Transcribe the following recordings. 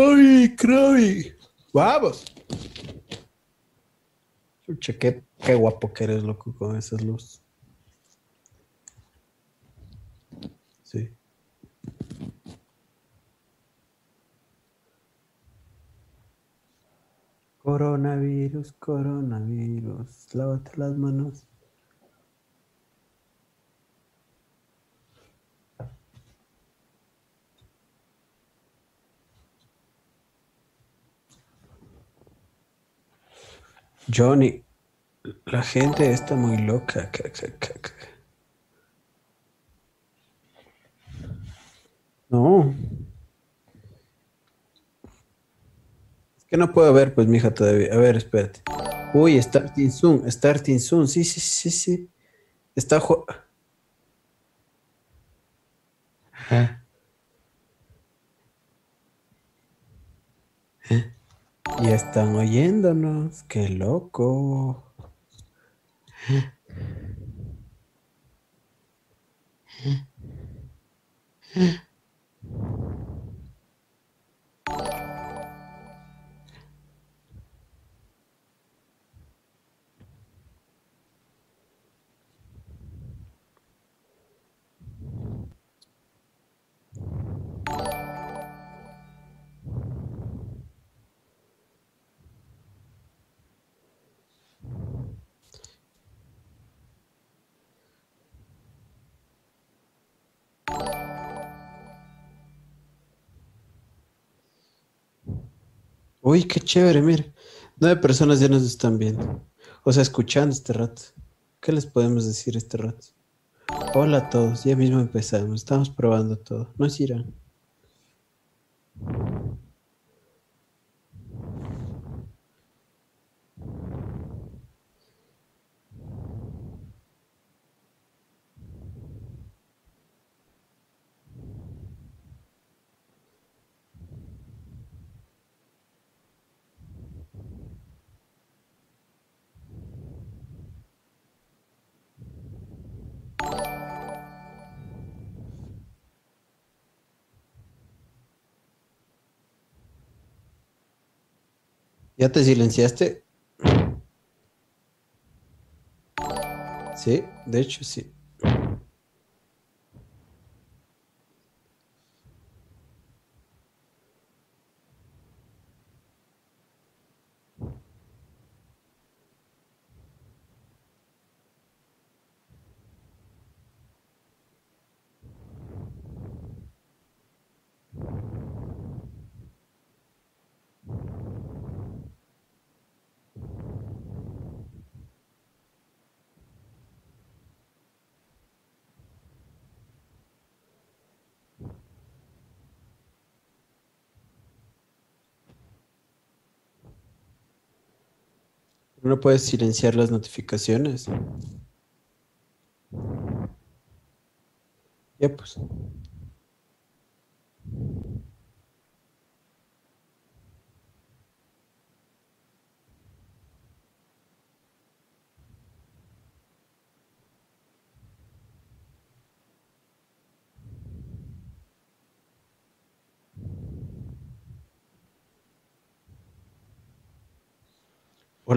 ¡Ay, Krabi! ¡Vamos! Chucha, qué, guapo que eres, loco, con esas luces. Sí. Coronavirus, coronavirus, lávate las manos. Johnny, la gente está muy loca. No. Es que no puedo ver, pues, mija, todavía. A ver, espérate. Uy, Starting Zoom, Starting Zoom. Sí, sí, sí, sí. Está. ¿Eh? ¿Eh? Y están oyéndonos. Qué loco. Uy, qué chévere, mire. Nueve personas ya nos están viendo. O sea, escuchando este rato. ¿Qué les podemos decir este rato? Hola a todos, ya mismo empezamos. Estamos probando todo. ¿No es Irán? ¿Ya te silenciaste? Sí, de hecho sí. No puedes silenciar las notificaciones. Ya pues.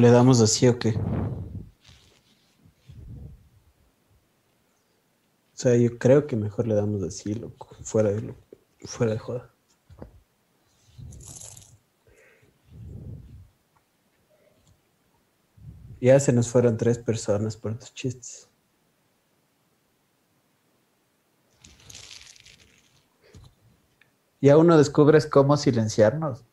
Le damos así o qué? O sea, yo creo que mejor le damos así, loco, fuera de, fuera de joda. Ya se nos fueron tres personas por tus chistes. Y aún no descubres cómo silenciarnos.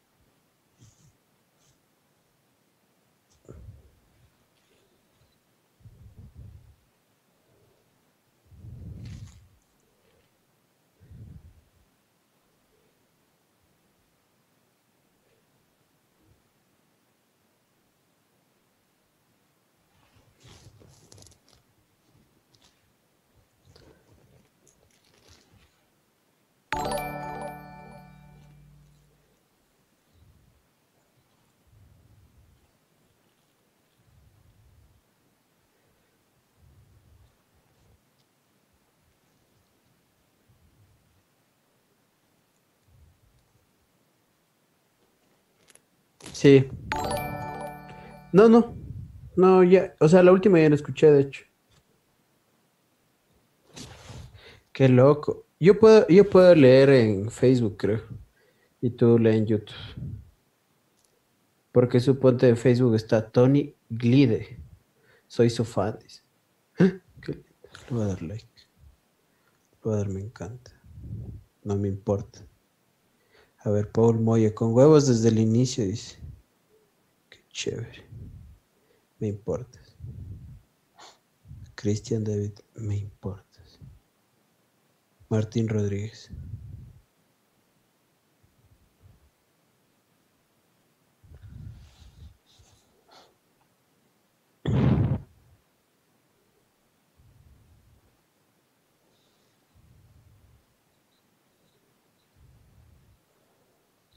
Sí. No, no. No, ya. O sea, la última ya la escuché, de hecho. Qué loco. Yo puedo, yo puedo leer en Facebook, creo. Y tú lees en YouTube. Porque suponte en Facebook está Tony Glide. Soy su fan. ¿Eh? Qué lindo. Le voy a dar like. Le voy a dar me encanta. No me importa. A ver, Paul Moya, con huevos desde el inicio, dice. Chévere. Me importas. Cristian David, me importas. Martín Rodríguez.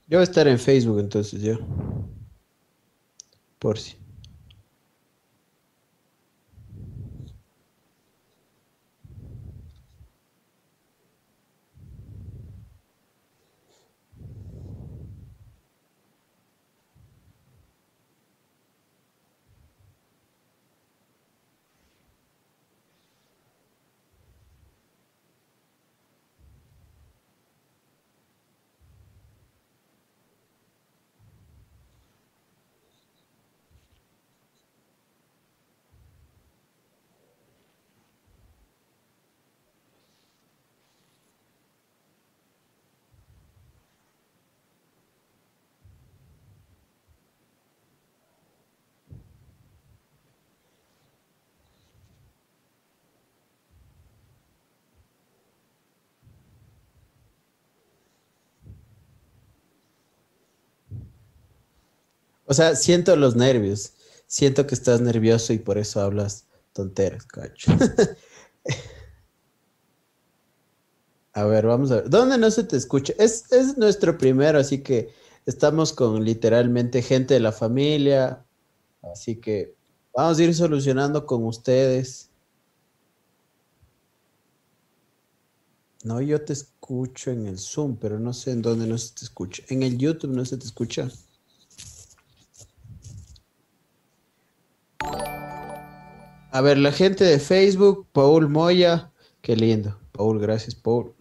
Yo voy a estar en Facebook entonces yo. Por O sea, siento los nervios. Siento que estás nervioso y por eso hablas tonteras, cacho. a ver, vamos a ver. ¿Dónde no se te escucha? Es, es nuestro primero, así que estamos con literalmente gente de la familia. Así que vamos a ir solucionando con ustedes. No, yo te escucho en el Zoom, pero no sé en dónde no se te escucha. En el YouTube no se te escucha. A ver, la gente de Facebook, Paul Moya, qué lindo. Paul, gracias, Paul.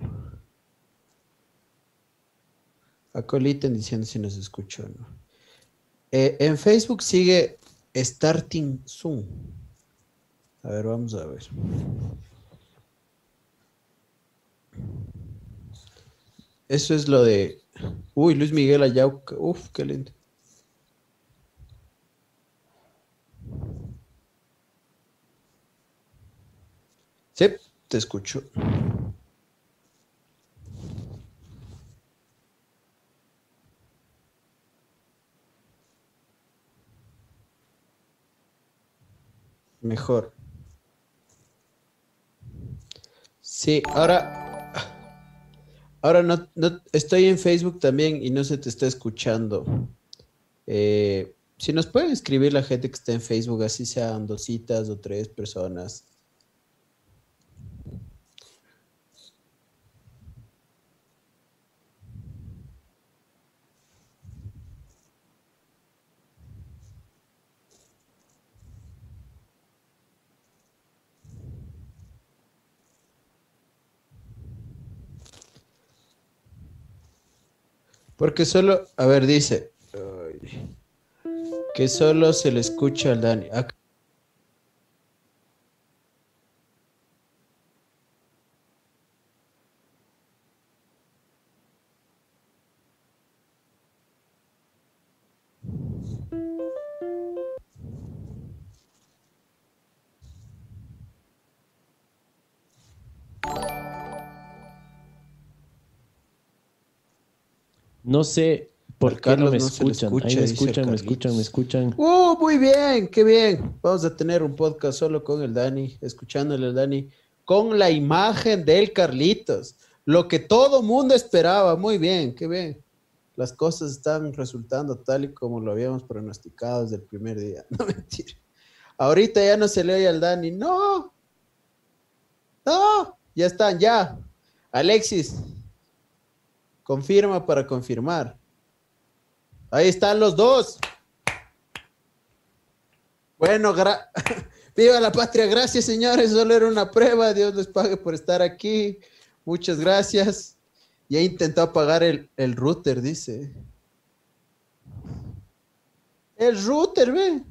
Acoliten diciendo si nos escuchó no. Eh, en Facebook sigue Starting Zoom. A ver, vamos a ver. Eso es lo de. Uy, Luis Miguel Ayauca. Uf, qué lindo. Sí, te escucho. Mejor. Sí, ahora, ahora no, no, estoy en Facebook también y no se te está escuchando. Eh, si nos pueden escribir la gente que está en Facebook, así sean dos citas o tres personas. Porque solo, a ver, dice que solo se le escucha al Dani. Acá- No sé por qué no me no escuchan. escucha, Ahí me escuchan, me escuchan, me escuchan. ¡Uh, muy bien! ¡Qué bien! Vamos a tener un podcast solo con el Dani, escuchándole al Dani, con la imagen del Carlitos. Lo que todo mundo esperaba. Muy bien, qué bien. Las cosas están resultando tal y como lo habíamos pronosticado desde el primer día. No mentira. Ahorita ya no se le oye al Dani. ¡No! ¡No! Ya están, ya. Alexis, Confirma para confirmar. Ahí están los dos. Bueno, viva la patria. Gracias, señores. Solo era una prueba. Dios les pague por estar aquí. Muchas gracias. Ya he intentado apagar el, el router, dice. El router, ve.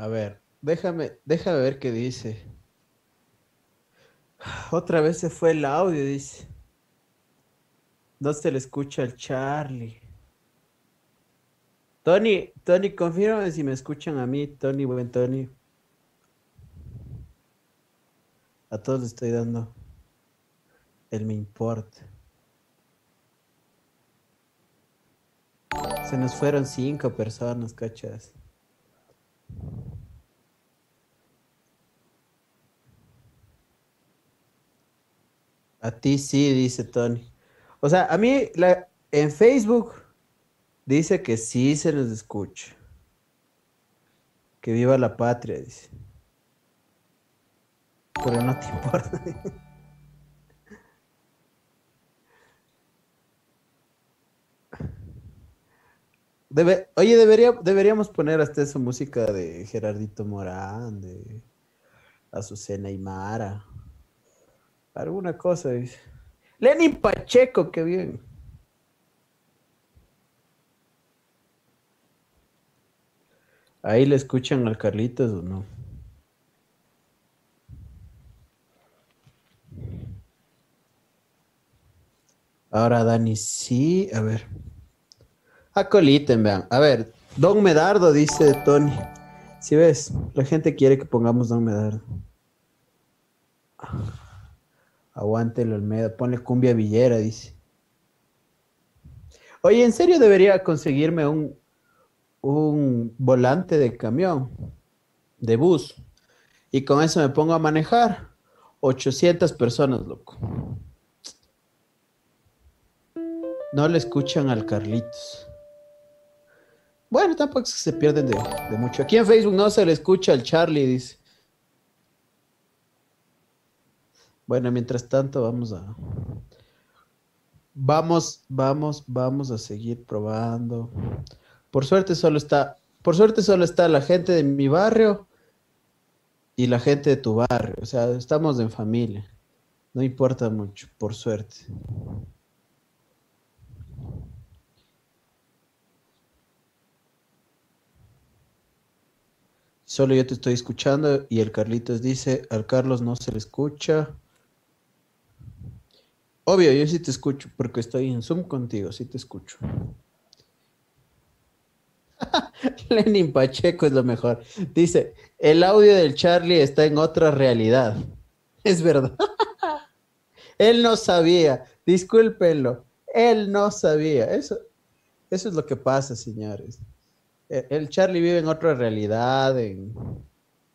A ver, déjame, déjame ver qué dice. Otra vez se fue el audio, dice. No se le escucha al Charlie. Tony, Tony, confírmame si me escuchan a mí, Tony, buen Tony. A todos les estoy dando el me importa. Se nos fueron cinco personas, cachas. A ti sí, dice Tony. O sea, a mí la, en Facebook dice que sí se nos escucha. Que viva la patria, dice. Pero no te importa. Debe- oye, debería, deberíamos poner hasta esa música de Gerardito Morán, de Azucena y Mara. Alguna cosa, dice. Lenin Pacheco, qué bien. Ahí le escuchan al Carlitos o no. Ahora Dani, sí, a ver. Acoliten, vean. A ver, Don Medardo, dice Tony. Si ves, la gente quiere que pongamos Don Medardo. Aguante el Olmeda, ponle cumbia villera, dice. Oye, ¿en serio debería conseguirme un, un volante de camión, de bus? Y con eso me pongo a manejar. 800 personas, loco. No le escuchan al Carlitos. Bueno, tampoco es que se pierden de, de mucho. Aquí en Facebook no se le escucha al Charlie, dice. Bueno, mientras tanto vamos a... Vamos, vamos, vamos a seguir probando. Por suerte solo está, por suerte solo está la gente de mi barrio y la gente de tu barrio. O sea, estamos en familia. No importa mucho, por suerte. Solo yo te estoy escuchando y el Carlitos dice, al Carlos no se le escucha. Obvio, yo sí te escucho porque estoy en Zoom contigo, sí te escucho. Lenin Pacheco es lo mejor. Dice, el audio del Charlie está en otra realidad. Es verdad. Él no sabía, discúlpenlo, él no sabía. Eso, eso es lo que pasa, señores. El el Charlie vive en otra realidad, en,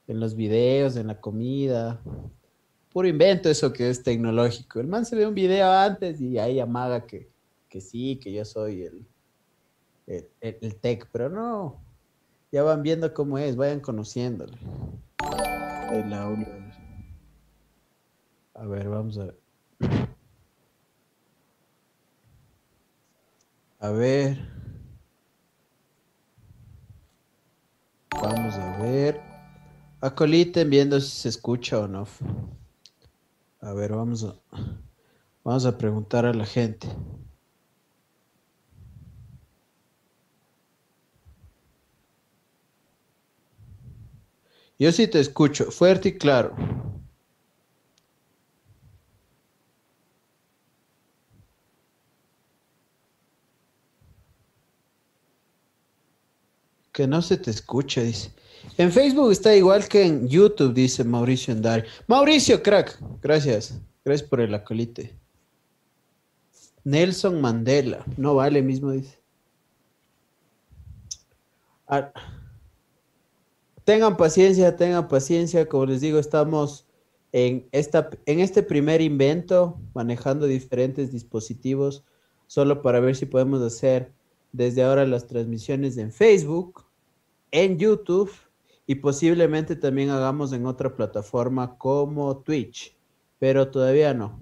en los videos, en la comida. Puro invento eso que es tecnológico. El man se ve un video antes y ahí amaga que, que sí, que yo soy el, el, el- el tech, pero no. Ya van viendo cómo es, vayan conociéndole. El audio. A ver, vamos a ver. A ver. Vamos a ver. Acoliten viendo si se escucha o no. A ver, vamos a vamos a preguntar a la gente. Yo sí te escucho, fuerte y claro. Que no se te escucha, dice. En Facebook está igual que en YouTube, dice Mauricio Endari. Mauricio, crack, gracias. Gracias por el acolite. Nelson Mandela, no vale mismo, dice. Ah, tengan paciencia, tengan paciencia. Como les digo, estamos en, esta, en este primer invento, manejando diferentes dispositivos, solo para ver si podemos hacer desde ahora las transmisiones en Facebook, en YouTube y posiblemente también hagamos en otra plataforma como Twitch, pero todavía no.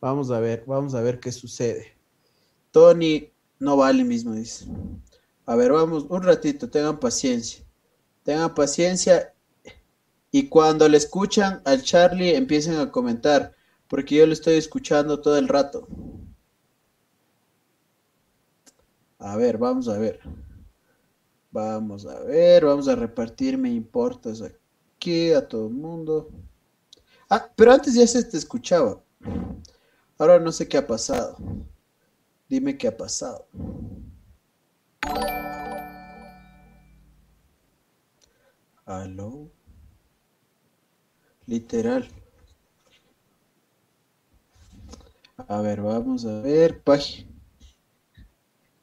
Vamos a ver, vamos a ver qué sucede. Tony no vale mismo, dice. A ver, vamos, un ratito, tengan paciencia. Tengan paciencia y cuando le escuchan al Charlie empiecen a comentar, porque yo le estoy escuchando todo el rato. A ver, vamos a ver. Vamos a ver, vamos a repartir me importas aquí a todo el mundo. Ah, pero antes ya se te escuchaba. Ahora no sé qué ha pasado. Dime qué ha pasado. Aló. Literal. A ver, vamos a ver. Página.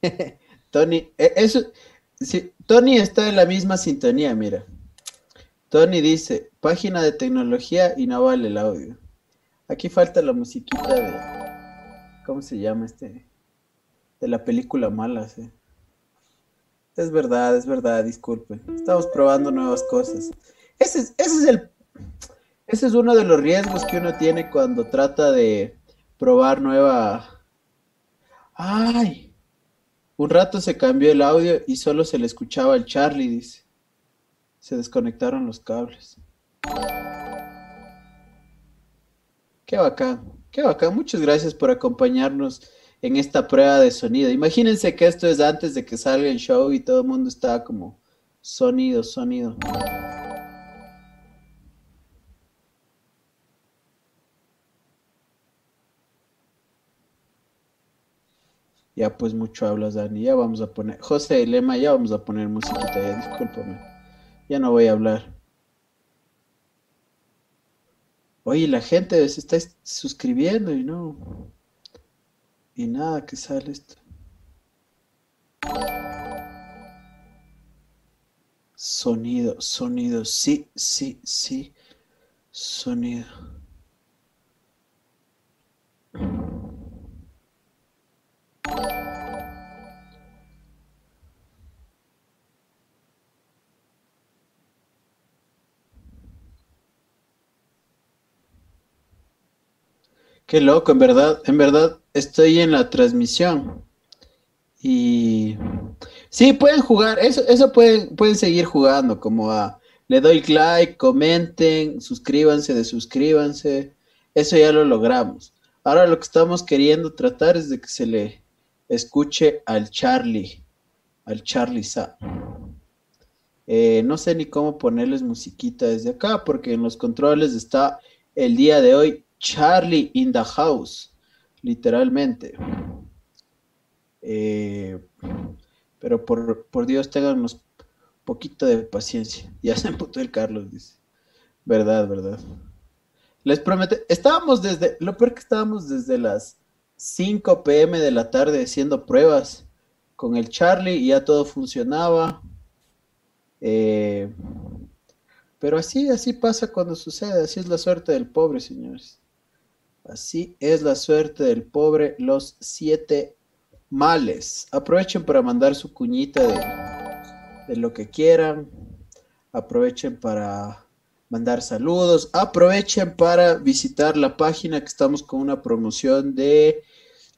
Tony, e, eso, sí, Tony está en la misma sintonía, mira. Tony dice, página de tecnología y no vale el audio. Aquí falta la musiquita de, ¿cómo se llama este? De la película mala, sí. Es verdad, es verdad, disculpen. Estamos probando nuevas cosas. Ese es, ese es el, ese es uno de los riesgos que uno tiene cuando trata de probar nueva. Ay, un rato se cambió el audio y solo se le escuchaba el Charlie, dice. Se desconectaron los cables. Qué bacán, qué bacán. Muchas gracias por acompañarnos en esta prueba de sonido. Imagínense que esto es antes de que salga el show y todo el mundo está como sonido, sonido. Ya pues mucho hablas, Dani. Ya vamos a poner. José Lema, ya vamos a poner musiquita ya, discúlpame. Ya no voy a hablar. Oye, la gente se está suscribiendo y no. Y nada que sale esto. Sonido, sonido, sí, sí, sí. Sonido. Qué loco, en verdad, en verdad estoy en la transmisión. Y sí, pueden jugar, eso, eso pueden, pueden seguir jugando, como a le doy like, comenten, suscríbanse, desuscríbanse. Eso ya lo logramos. Ahora lo que estamos queriendo tratar es de que se le escuche al Charlie, al Charlie Sa. Eh, no sé ni cómo ponerles musiquita desde acá, porque en los controles está el día de hoy Charlie in the house, literalmente. Eh, pero por, por Dios, tengan poquito de paciencia. Ya se emputó el Carlos, dice. Verdad, verdad. Les prometo, estábamos desde, lo peor que estábamos desde las 5 pm de la tarde haciendo pruebas con el Charlie y ya todo funcionaba. Eh, pero así, así pasa cuando sucede, así es la suerte del pobre, señores. Así es la suerte del pobre, los siete males. Aprovechen para mandar su cuñita de, de lo que quieran. Aprovechen para mandar saludos. Aprovechen para visitar la página que estamos con una promoción de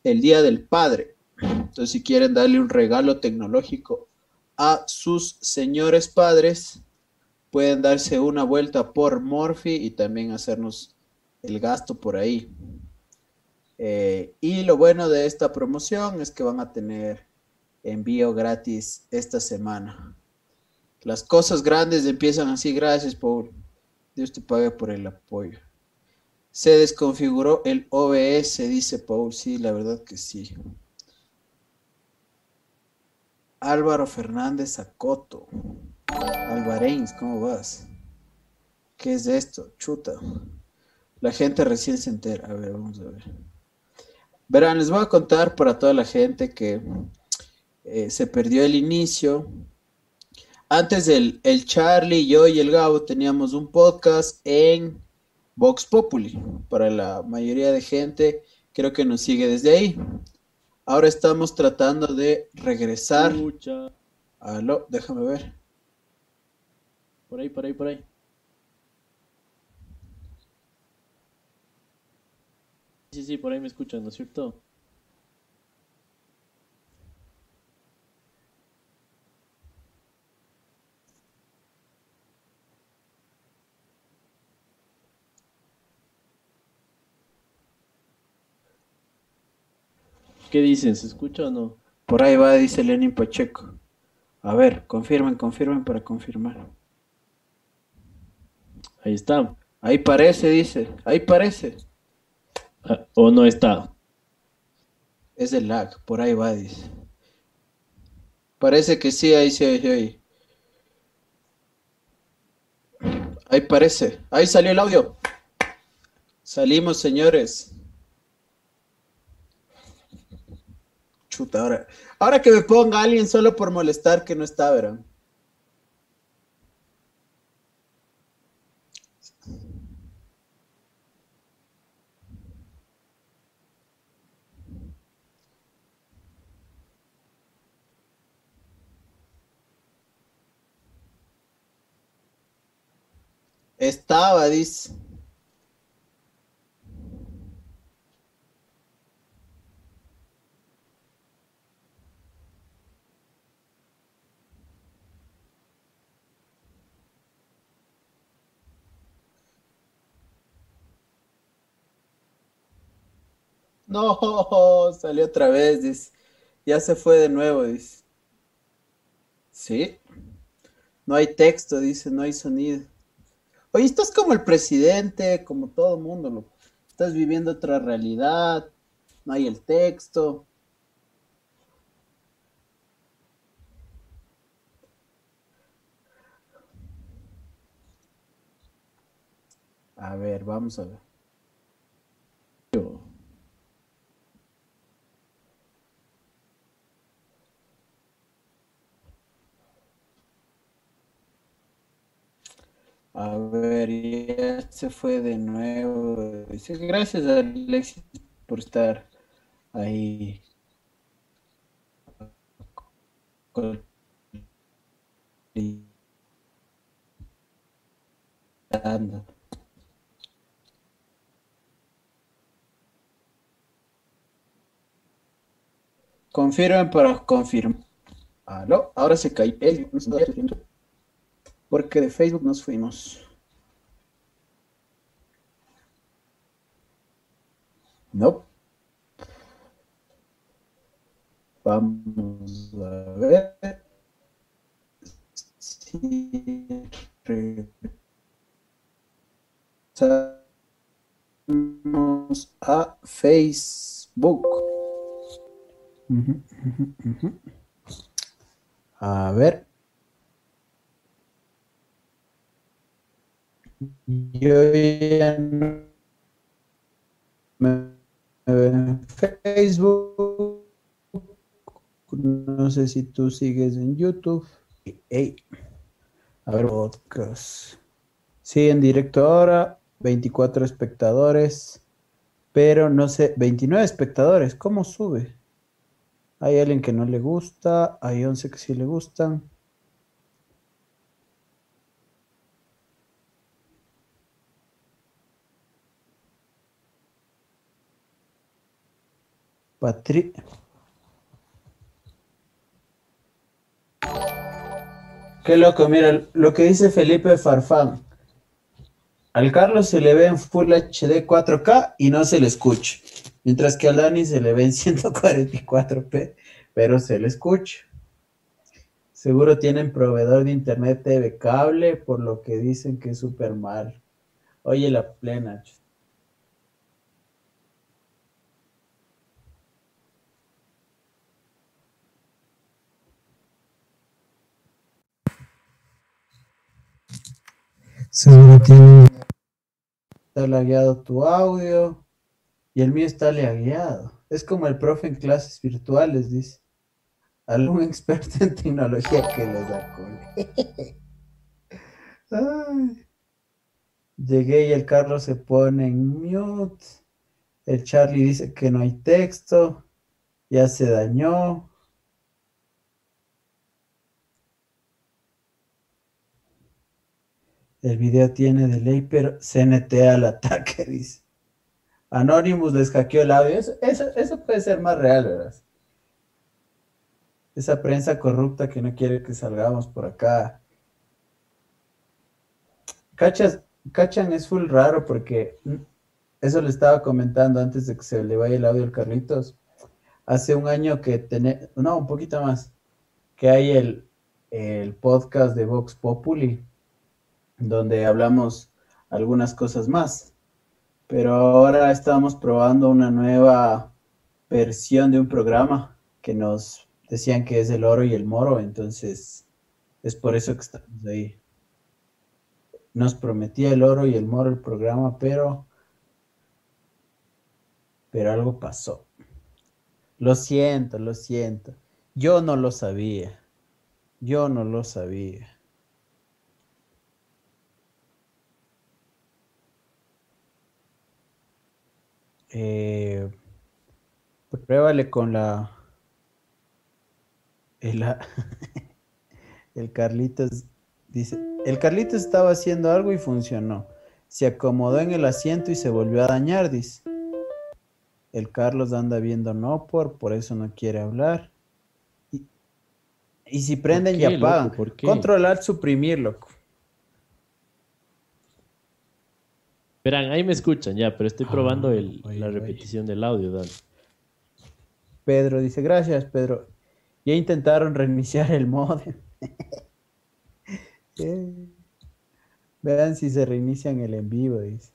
el Día del Padre. Entonces, si quieren darle un regalo tecnológico a sus señores padres, pueden darse una vuelta por Morphy y también hacernos el gasto por ahí. Eh, y lo bueno de esta promoción es que van a tener envío gratis esta semana. Las cosas grandes empiezan así, gracias Paul. Dios te pague por el apoyo. Se desconfiguró el OBS, dice Paul. Sí, la verdad que sí. Álvaro Fernández Acoto. Alvareins, ¿cómo vas? ¿Qué es esto? Chuta. La gente recién se entera. A ver, vamos a ver. Verán, les voy a contar para toda la gente que eh, se perdió el inicio. Antes del el Charlie, yo y el Gabo teníamos un podcast en Vox Populi. Para la mayoría de gente, creo que nos sigue desde ahí. Ahora estamos tratando de regresar. Escucha. Aló, déjame ver. Por ahí, por ahí, por ahí. Sí, sí, por ahí me escuchan, ¿no es cierto? ¿Qué dicen? ¿Se escucha o no? Por ahí va, dice Lenin Pacheco. A ver, confirmen, confirmen para confirmar. Ahí está. Ahí parece, dice. Ahí parece. Ah, ¿O no está? Es el lag, por ahí va, dice. Parece que sí, ahí sí, ahí, ahí. Ahí parece. Ahí salió el audio. Salimos, señores. Ahora que me ponga alguien solo por molestar que no está, verán. Estaba, dice. No, salió otra vez, dice. Ya se fue de nuevo, dice. Sí. No hay texto, dice, no hay sonido. Oye, estás como el presidente, como todo mundo, loco. Estás viviendo otra realidad, no hay el texto. A ver, vamos a ver. A ver, ya se fue de nuevo. Dice, gracias Alexis por estar ahí. Confirmen para confirmar. Aló, ahora se cayó. el- Porque de Facebook nos fuimos. No. Vamos a ver. Si regresamos a Facebook. Ujú, ujú, ujú. A ver. Yo ya no me veo en Facebook. No sé si tú sigues en YouTube. Ey. A ver, podcast. Sí, en directo ahora. 24 espectadores. Pero no sé, 29 espectadores. ¿Cómo sube? Hay alguien que no le gusta. Hay 11 que sí le gustan. Patri... Qué loco, mira, lo que dice Felipe Farfán. Al Carlos se le ve en Full HD 4K y no se le escucha. Mientras que al Dani se le ve en 144p, pero se le escucha. Seguro tienen proveedor de internet TV cable, por lo que dicen que es súper mal. Oye, la plena. Seguro tiene. Está lagueado tu audio. Y el mío está lagueado. Es como el profe en clases virtuales, dice. Algún experto en tecnología que lo sacó. Llegué y el Carlos se pone en mute. El Charlie dice que no hay texto. Ya se dañó. El video tiene delay, pero CNT al ataque, dice. Anonymous les hackeó el audio. Eso, puede ser más real, ¿verdad? Esa prensa corrupta que no quiere que salgamos por acá. Cachas, Cachan es full raro porque mm, eso le estaba comentando antes de que se le vaya el audio al Carlitos. Hace un año que tenemos, no, un poquito más, que hay el, el podcast de Vox Populi, donde hablamos algunas cosas más. Pero ahora estamos probando una nueva versión de un programa que nos decían que es el oro y el moro, entonces es por eso que estamos ahí. Nos prometía el oro y el moro el programa, pero pero algo pasó. Lo siento, lo siento. Yo no lo sabía. Yo no lo sabía. Eh, pruébale con la... El, el Carlitos dice, el Carlitos estaba haciendo algo y funcionó. Se acomodó en el asiento y se volvió a dañar, dice. El Carlos anda viendo no por, por eso no quiere hablar. Y, si prenden y apagan. Controlar, suprimir, loco. Verán, ahí me escuchan ya, pero estoy probando ah, la repetición del audio, Dan. Pedro dice, gracias, Pedro. Ya intentaron reiniciar el modem. Vean si se reinician el en vivo, dice.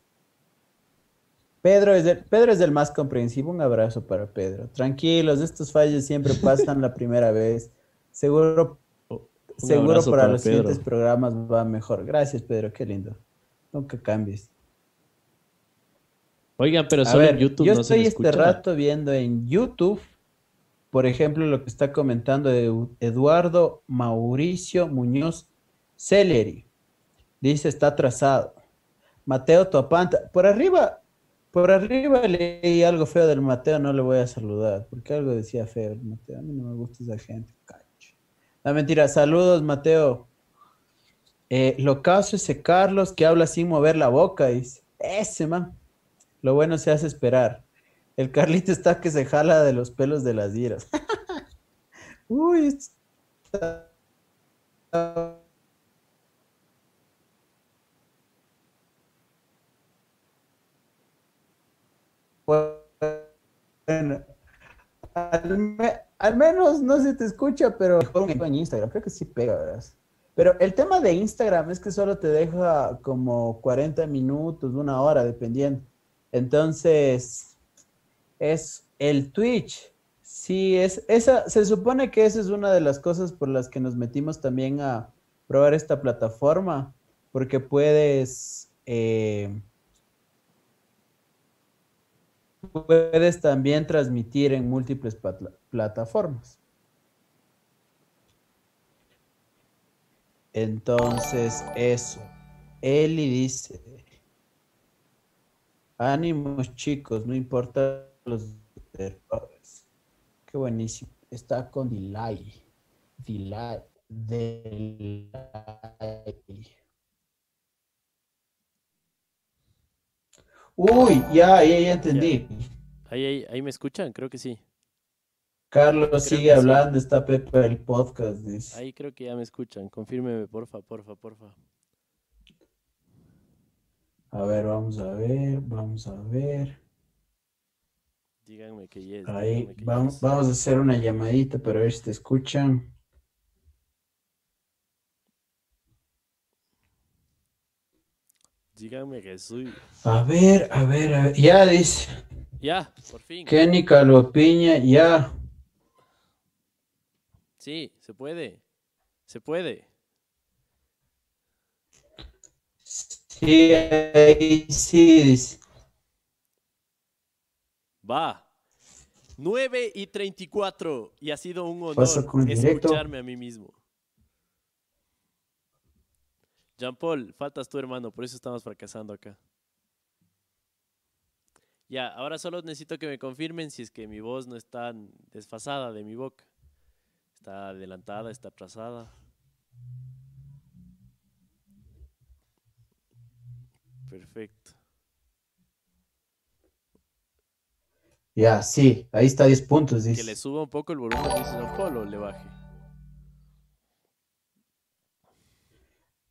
Pedro es, el, Pedro es el más comprensivo. Un abrazo para Pedro. Tranquilos, estos fallos siempre pasan la primera vez. Seguro, seguro para, los siguientes programas va mejor. Gracias, Pedro. Qué lindo. Nunca cambies. Oigan, pero solo en YouTube. Yo estoy este rato viendo en YouTube, por ejemplo, lo que está comentando Eduardo Mauricio Muñoz Celeri. Dice, está atrasado. Mateo Topanta. Por arriba, por arriba leí algo feo del Mateo, no le voy a saludar, porque algo decía feo el Mateo. A mí no me gusta esa gente, cacho. La mentira, saludos, Mateo. Eh, lo caso ese Carlos que habla sin mover la boca, dice. Ese man. Lo bueno se hace esperar. El Carlito está que se jala de los pelos de las iras. Uy, está Bueno, al, menos no se te escucha, pero en Instagram, creo que sí pega, ¿verdad? Pero el tema de Instagram es que solo te deja como 40 minutos, una hora, dependiendo. Entonces, es el Twitch. Sí, es esa, se supone que esa es una de las cosas por las que nos metimos también a probar esta plataforma, porque puedes eh, puedes también transmitir en múltiples plataformas. Entonces, eso. Eli dice, ánimos chicos, no importa los errores. Qué buenísimo. Está con delay. Delay. Delay. Uy, ya, ya, ya entendí. Ahí, ahí, me escuchan, creo que sí. Carlos sigue hablando, está Pepe el podcast, dice. Ahí creo que ya me escuchan. Confírmeme, porfa, porfa, porfa. A ver, vamos a ver, vamos a ver. Díganme que yes. Ahí, vamos, vamos a hacer una llamadita para ver si te escuchan. Díganme que soy. A ver, a ver, a ver. Ya dice. Ya, por fin. Kenny Calopiña, ya. Sí, se puede. Se puede. Sí, ahí sí. Va. 9 y 34. Y ha sido un honor escucharme a mí mismo. Jean Paul, faltas tu hermano, por eso estamos fracasando acá. Ya, ahora solo necesito que me confirmen si es que mi voz no está desfasada de mi boca. Está adelantada, está atrasada. Perfecto. Ya, sí, ahí está 10 puntos. Que le suba un poco el volumen, dice Jean Paul, o le baje.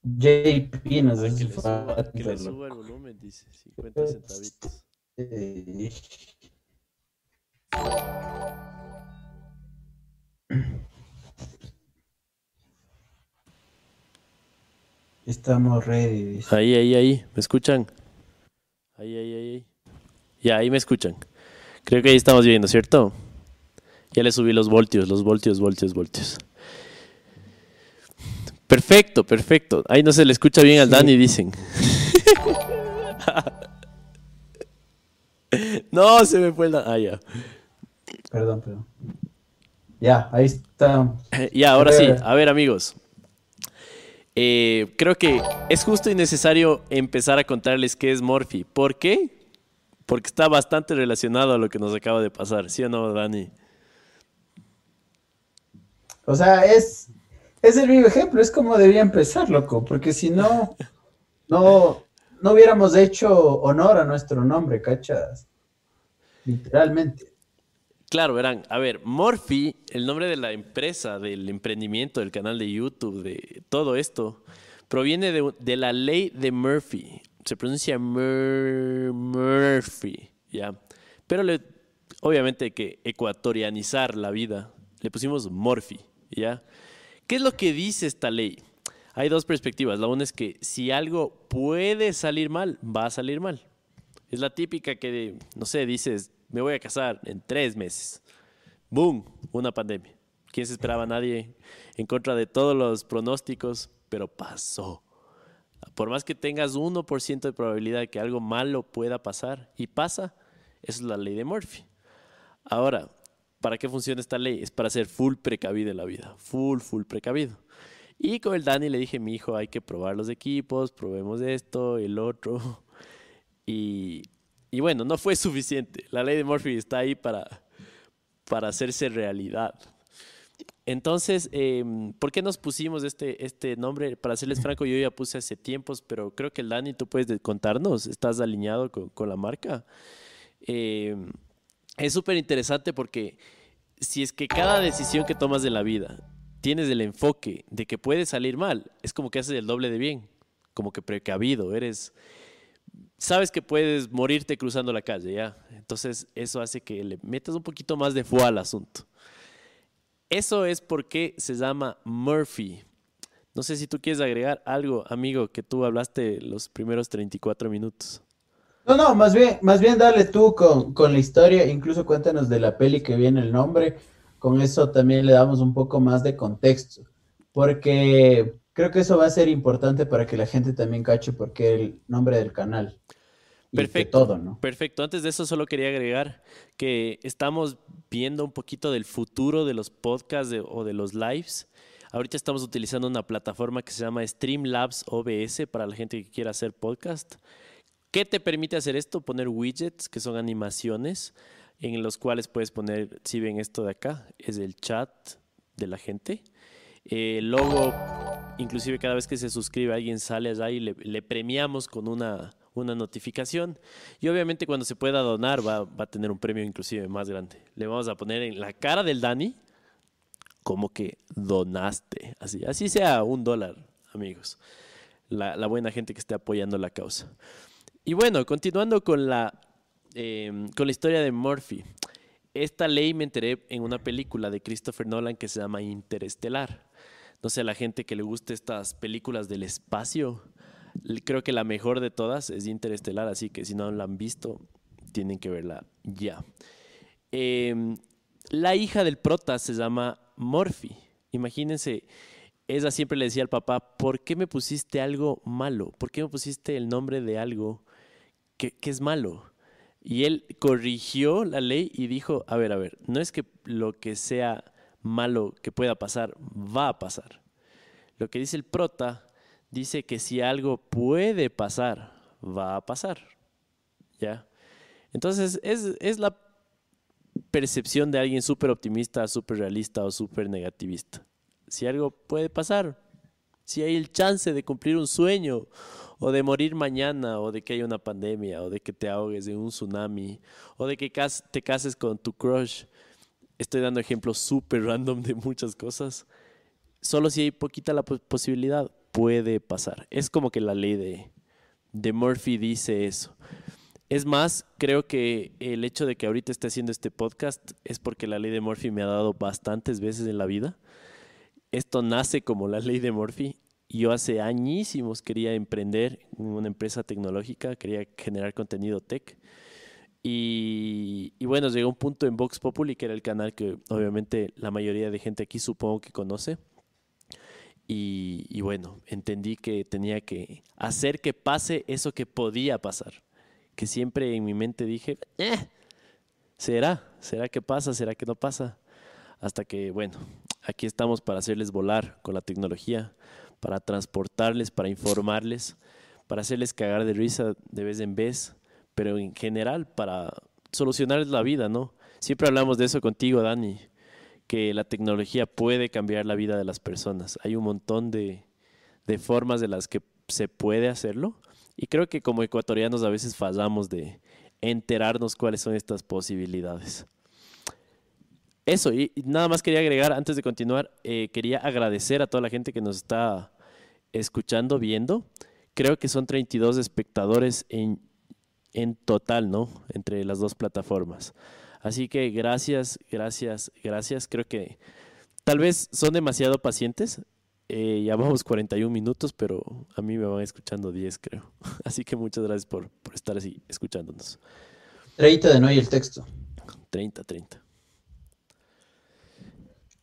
JP nos ah, que, le suba, que le suba el volumen, dice, 50 centavitos. Estamos ready. Ahí, ahí, ahí. ¿Me escuchan? Ahí, ahí, ahí. Ya, ahí me escuchan. Creo que ahí estamos viendo, ¿cierto? Ya le subí los voltios, los voltios, voltios, voltios. Perfecto, perfecto. Ahí no se le escucha bien al Dani, dicen. no, se me fue el... Ah, ya. Perdón, perdón. Ya, ahí está. Ya, ahora sí. A ver, amigos. Eh, creo que es justo y necesario empezar a contarles qué es Morphy. ¿Por qué? Porque está bastante relacionado a lo que nos acaba de pasar, ¿sí o no, Dani? O sea, es, es el vivo ejemplo, es como debía empezar, loco, porque si no, no, no hubiéramos hecho honor a nuestro nombre, ¿cachas? Literalmente. Claro, verán, a ver, Morphy, el nombre de la empresa, del emprendimiento, del canal de YouTube, de todo esto, proviene de, la ley de Murphy. Se pronuncia Murphy, ¿ya? Pero obviamente hay que ecuatorianizar la vida. Le pusimos Morphy, ¿ya? ¿Qué es lo que dice esta ley? Hay dos perspectivas. La una es que si algo puede salir mal, va a salir mal. Es la típica que, no sé, dices, me voy a casar en tres meses. ¡Boom! Una pandemia. ¿Quién se esperaba? Nadie en contra de todos los pronósticos, pero pasó. Por más que tengas 1% de probabilidad de que algo malo pueda pasar y pasa, es la ley de Murphy. Ahora, ¿para qué funciona esta ley? Es para ser full precavido en la vida. Full, full precavido. Y con el Dani le dije, mi hijo, hay que probar los equipos, probemos esto, el otro. Y, y bueno, no fue suficiente. La ley de Murphy está ahí para, para hacerse realidad. Entonces, em, ¿por qué nos pusimos este, este nombre? Para serles franco, yo ya puse hace tiempos, pero creo que el Dani, tú puedes contarnos, ¿estás alineado con, con la marca? Em, es súper interesante porque si es que cada decisión que tomas de la vida tienes el enfoque de que puede salir mal, es como que haces el doble de bien, como que precavido, eres, sabes que puedes morirte cruzando la calle, ¿ya? Entonces eso hace que le metas un poquito más de fuego al asunto. Eso es porque se llama Murphy. No sé si tú quieres agregar algo, amigo, que tú hablaste los primeros 34 minutos. No, no, más bien, más bien dale tú con, con la historia, incluso cuéntanos de la peli que viene el nombre con eso también le damos un poco más de contexto, porque creo que eso va a ser importante para que la gente también cache por qué el nombre del canal. perfecto, todo, ¿no? Perfecto. Antes de eso solo quería agregar que estamos viendo un poquito del futuro de los podcasts o de los lives. Ahorita estamos utilizando una plataforma que se llama Streamlabs OBS para la gente que quiera hacer podcast. ¿Qué te permite hacer esto? Poner widgets, que son animaciones en los cuales puedes poner, si ven esto de acá, es el chat de la gente. Eh, inclusive cada vez que se suscribe alguien sale allá y le, premiamos con una, una, notificación. Y obviamente cuando se pueda donar va, va, a tener un premio inclusive más grande. Le vamos a poner en la cara del Dani como que donaste. Así, así sea un dólar, amigos. La, la buena gente que esté apoyando la causa. Y bueno, continuando con la Em, con la historia de Murphy. Esta ley me enteré en una película de Christopher Nolan que se llama Interestelar. No sé, a la gente que le guste estas películas del espacio, creo que la mejor de todas es Interestelar, así que si no la han visto, tienen que verla ya. Em, la hija del prota se llama Murphy. Imagínense, ella siempre le decía al papá, ¿por qué me pusiste algo malo? ¿Por qué me pusiste el nombre de algo que es malo? Y él corrigió la ley y dijo, a ver, a ver, no es que lo que sea malo que pueda pasar, va a pasar. Lo que dice el prota dice que si algo puede pasar, va a pasar. ¿Ya? Entonces es, es la percepción de alguien súper optimista, súper realista o súper negativista. Si algo puede pasar, si hay el chance de cumplir un sueño o de morir mañana o de que haya una pandemia o de que te ahogues en un tsunami o de que te cases con tu crush. Estoy dando ejemplos súper random de muchas cosas. Solo si hay poquita la posibilidad, puede pasar. Es como que la ley de, de Murphy dice eso. Es más, creo que el hecho de que ahorita esté haciendo este podcast es porque la ley de Murphy me ha dado bastantes veces en la vida. Esto nace como la ley de Murphy. Yo hace añísimos quería emprender en una empresa tecnológica, quería generar contenido tech. Y, bueno, llegó un punto en Vox Populi, que era el canal que obviamente la mayoría de gente aquí supongo que conoce. Y, y bueno, entendí que tenía que hacer que pase eso que podía pasar que siempre en mi mente dije, eh, ¿será? ¿Será que pasa? ¿Será que no pasa? Hasta que, bueno, aquí estamos para hacerles volar con la tecnología, para transportarles, para informarles, para hacerles cagar de risa de vez en vez, pero en general para solucionarles la vida, ¿no? Siempre hablamos de eso contigo, Dani, que la tecnología puede cambiar la vida de las personas. Hay un montón de, de formas de las que se puede hacerlo y creo que como ecuatorianos a veces fallamos de enterarnos cuáles son estas posibilidades. Eso, y, nada más quería agregar, antes de continuar, eh, quería agradecer a toda la gente que nos está escuchando, viendo. Creo que son 32 espectadores en, en total, ¿no? Entre las dos plataformas. Así que gracias, gracias, gracias. Creo que tal vez son demasiado pacientes. Eh, ya vamos 41 minutos, pero a mí me van escuchando 10, creo. Así que muchas gracias por, por estar así escuchándonos. 30 de no el texto. 30, 30.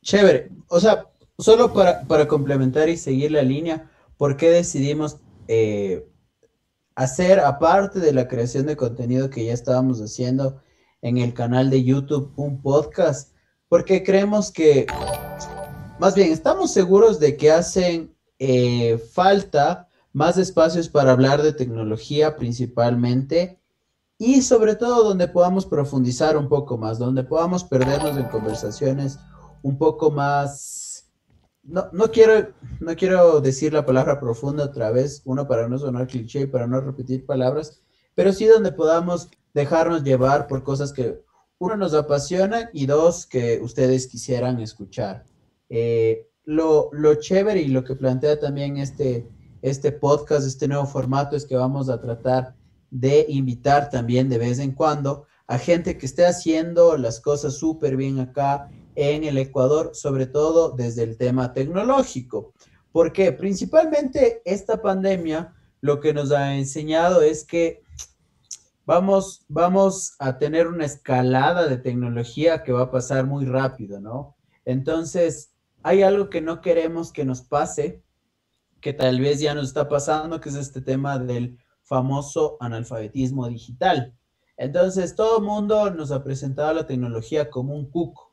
Chévere. O sea, solo para, para complementar y seguir la línea, ¿por qué decidimos eh, hacer, aparte de la creación de contenido que ya estábamos haciendo en el canal de YouTube, un podcast? Porque creemos que más bien, estamos seguros de que hacen eh, falta más espacios para hablar de tecnología principalmente y sobre todo donde podamos profundizar un poco más, donde podamos perdernos en conversaciones un poco más... No, no, quiero, no quiero decir la palabra profunda otra vez, uno para no sonar cliché, para no repetir palabras, pero sí donde podamos dejarnos llevar por cosas que uno nos apasiona y dos que ustedes quisieran escuchar. Eh, lo, lo, chévere y lo que plantea también este, este podcast, este nuevo formato, es que vamos a tratar de invitar también de vez en cuando a gente que esté haciendo las cosas súper bien acá en el Ecuador, sobre todo desde el tema tecnológico. Porque principalmente esta pandemia lo que nos ha enseñado es que vamos, vamos a tener una escalada de tecnología que va a pasar muy rápido, ¿no? Entonces, hay algo que no queremos que nos pase, que tal vez ya nos está pasando, que es este tema del famoso analfabetismo digital. Entonces, todo el mundo nos ha presentado la tecnología como un cuco,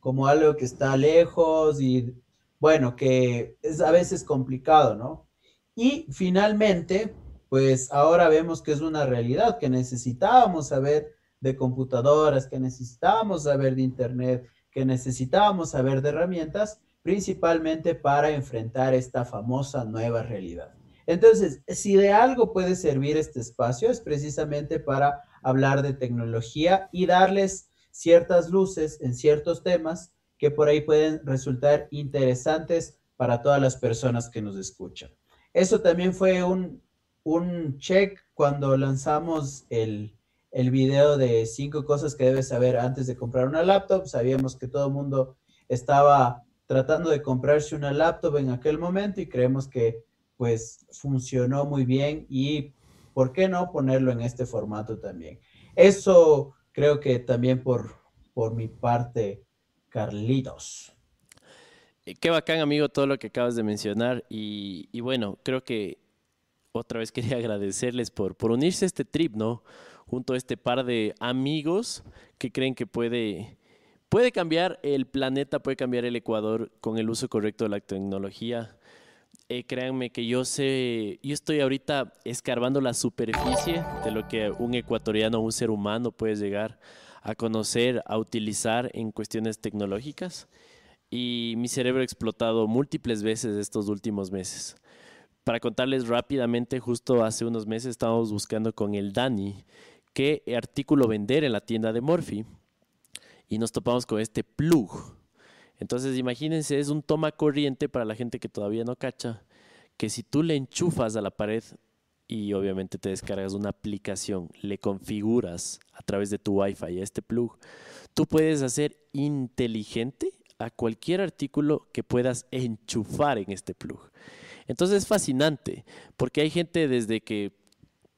como algo que está lejos y, bueno, que es a veces complicado, ¿no? Y finalmente, pues ahora vemos que es una realidad, que necesitábamos saber de computadoras, que necesitábamos saber de Internet, que necesitábamos saber de herramientas principalmente para enfrentar esta famosa nueva realidad. Entonces, si de algo puede servir este espacio es precisamente para hablar de tecnología y darles ciertas luces en ciertos temas que por ahí pueden resultar interesantes para todas las personas que nos escuchan. Eso también fue un, un check cuando lanzamos el, el video de cinco cosas que debes saber antes de comprar una laptop. Sabíamos que todo el mundo estaba tratando de comprarse una laptop en aquel momento y creemos que pues funcionó muy bien y por qué no ponerlo en este formato también. Eso creo que también por, por mi parte, Carlitos. qué bacán, amigo, todo lo que acabas de mencionar. Y, y, bueno, creo que otra vez quería agradecerles por, por unirse a este trip, ¿no? Junto a este par de amigos que creen que puede, puede cambiar el planeta, puede cambiar el Ecuador con el uso correcto de la tecnología. Eh, créanme que yo sé, yo estoy ahorita escarbando la superficie de lo que un ecuatoriano, un ser humano puede llegar a conocer, a utilizar en cuestiones tecnológicas. Y mi cerebro ha explotado múltiples veces estos últimos meses. Para contarles rápidamente, justo hace unos meses estábamos buscando con el Dani qué artículo vender en la tienda de Morphy y nos topamos con este plug entonces, imagínense, es un toma corriente para la gente que todavía no cacha, que si tú le enchufas a la pared y obviamente te descargas una aplicación, le configuras a través de tu Wi-Fi a este plug, tú puedes hacer inteligente a cualquier artículo que puedas enchufar en este plug. Entonces es fascinante, porque hay gente desde que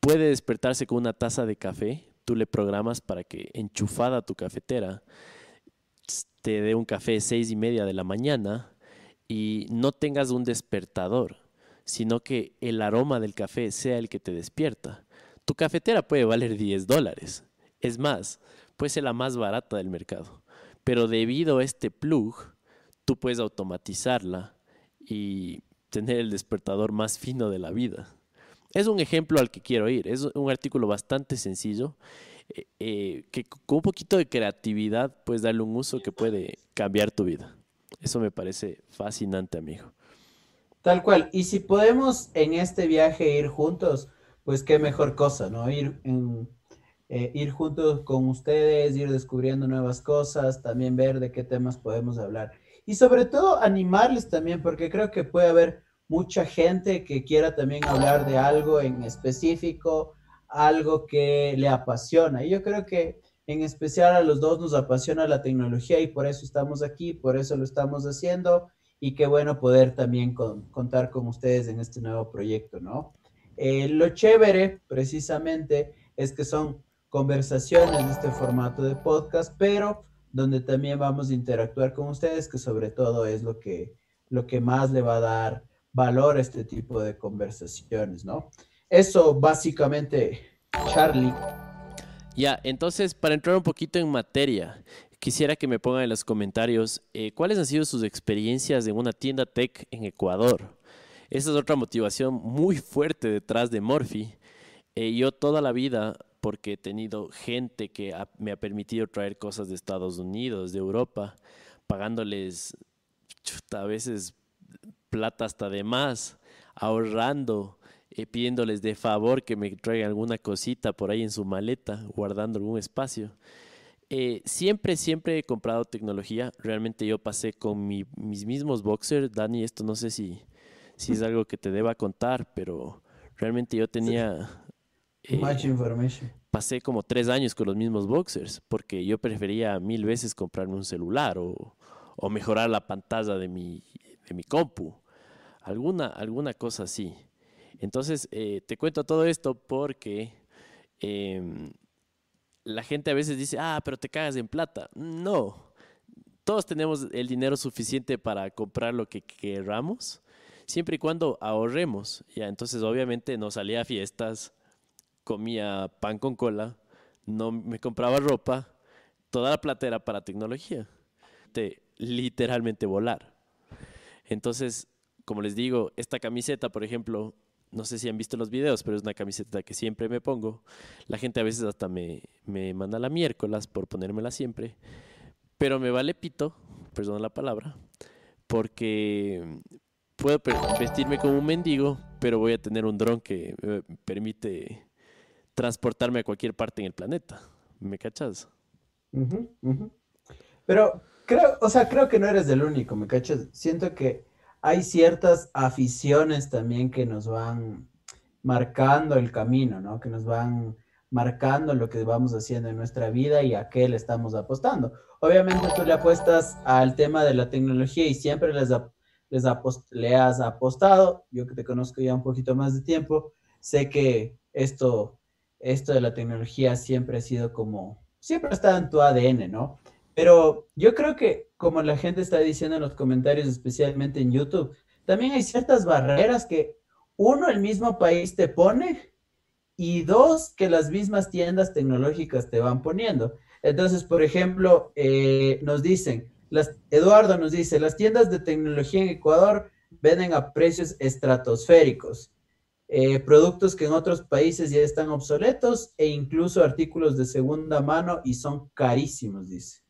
puede despertarse con una taza de café, tú le programas para que enchufada tu cafetera, te dé un café seis y media de la mañana y no tengas un despertador, sino que el aroma del café sea el que te despierta. Tu cafetera puede valer 10 dólares. Es más, puede ser la más barata del mercado. Pero debido a este plug, tú puedes automatizarla y tener el despertador más fino de la vida. Es un ejemplo al que quiero ir. Es un artículo bastante sencillo eh, eh, que con un poquito de creatividad puedes darle un uso que puede cambiar tu vida. Eso me parece fascinante, amigo. Tal cual. Y si podemos en este viaje ir juntos, pues qué mejor cosa, ¿no? Ir, eh, ir juntos con ustedes, ir descubriendo nuevas cosas, también ver de qué temas podemos hablar. Y sobre todo animarles también, porque creo que puede haber mucha gente que quiera también hablar de algo en específico, algo que le apasiona. Y yo creo que en especial a los dos nos apasiona la tecnología y por eso estamos aquí, por eso lo estamos haciendo y qué bueno poder también contar con ustedes en este nuevo proyecto, ¿no? Eh, lo chévere, precisamente, es que son conversaciones de este formato de podcast, pero donde también vamos a interactuar con ustedes, que sobre todo es lo que, lo que más le va a dar valor a este tipo de conversaciones, ¿no? Eso básicamente, Charlie. Ya, entonces, para entrar un poquito en materia, quisiera que me pongan en los comentarios eh, cuáles han sido sus experiencias en una tienda tech en Ecuador. Esa es otra motivación muy fuerte detrás de Morphy. Eh, yo toda la vida, porque he tenido gente que me ha permitido traer cosas de Estados Unidos, de Europa, pagándoles a veces plata hasta de más, ahorrando eh, pidiéndoles de favor que me traigan alguna cosita por ahí en su maleta, guardando algún espacio. Eh, siempre, siempre he comprado tecnología. Realmente yo pasé con mis mismos boxers. Dani, esto no sé si, si es algo que te deba contar, pero realmente yo tenía... Eh, Much information. Pasé como tres años con los mismos boxers, porque yo prefería mil veces comprarme un celular o, o mejorar la pantalla de mi, de mi compu. Alguna, alguna cosa así. Entonces, eh, te cuento todo esto porque em, la gente a veces dice, ah, pero te cagas en plata. No, todos tenemos el dinero suficiente para comprar lo que queramos, siempre y cuando ahorremos. Ya, entonces, obviamente, no salía a fiestas, comía pan con cola, no me compraba ropa, toda la plata era para tecnología. Te, literalmente volar. Entonces, como les digo, esta camiseta, por ejemplo, no sé si han visto los videos, pero es una camiseta que siempre me pongo. La gente a veces hasta me, me manda la miércoles por ponérmela siempre. Pero me vale pito, perdón la palabra, porque puedo vestirme como un mendigo, pero voy a tener un dron que me permite transportarme a cualquier parte en el planeta. ¿Me cachas? Pero creo, o sea, creo que no eres el único, ¿me cachas? Siento que hay ciertas aficiones también que nos van marcando el camino, ¿no? Que nos van marcando lo que vamos haciendo en nuestra vida y a qué le estamos apostando. Obviamente tú le apuestas al tema de la tecnología y siempre les, le has apostado. Yo que te conozco ya un poquito más de tiempo, sé que esto, esto de la tecnología siempre ha sido como, siempre estado en tu ADN, ¿no? Pero yo creo que, como la gente está diciendo en los comentarios, especialmente en YouTube, también hay ciertas barreras que uno, el mismo país te pone y dos, que las mismas tiendas tecnológicas te van poniendo. Entonces, por ejemplo, eh, nos dicen, las, Eduardo nos dice, las tiendas de tecnología en Ecuador venden a precios estratosféricos. Eh, productos que en otros países ya están obsoletos e incluso artículos de segunda mano y son carísimos, dice.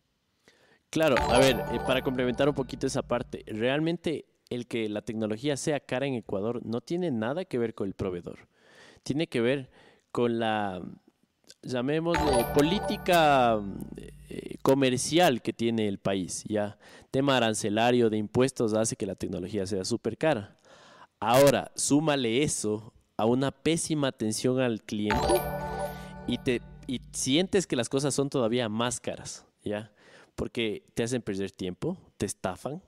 Claro, a ver, eh, para complementar un poquito esa parte, realmente el que la tecnología sea cara en Ecuador no tiene nada que ver con el proveedor. Tiene que ver con la, llamémosle, política eh, comercial que tiene el país. Ya, tema arancelario de impuestos hace que la tecnología sea súper cara. Ahora, súmale eso a una pésima atención al cliente y, te, y sientes que las cosas son todavía más caras, ¿ya? Porque te hacen perder tiempo, te estafan,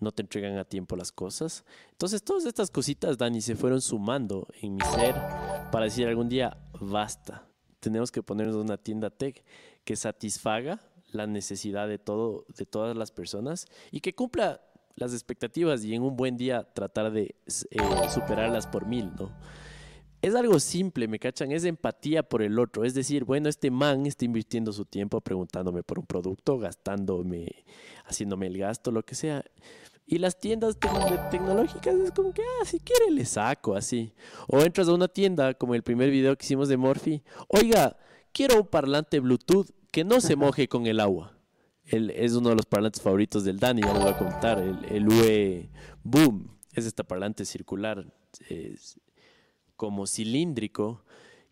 no te entregan a tiempo las cosas. Entonces, todas estas cositas, Dani, se fueron sumando en mi ser para decir algún día, basta, tenemos que ponernos una tienda tech que satisfaga la necesidad de todo, de todas las personas y que cumpla las expectativas y en un buen día tratar de eh, superarlas por mil, ¿no? Es algo simple, ¿me cachan? Es empatía por el otro. Es decir, bueno, este man está invirtiendo su tiempo preguntándome por un producto, gastándome, haciéndome el gasto, lo que sea. Y las tiendas tecnológicas es como que, ah, si quiere le saco, así. O entras a una tienda, como el primer video que hicimos de Morphy. Oiga, quiero un parlante Bluetooth que no se moje con el agua es uno de los parlantes favoritos del Dani, ya lo voy a contar, el, UE Boom. Es este parlante circular como cilíndrico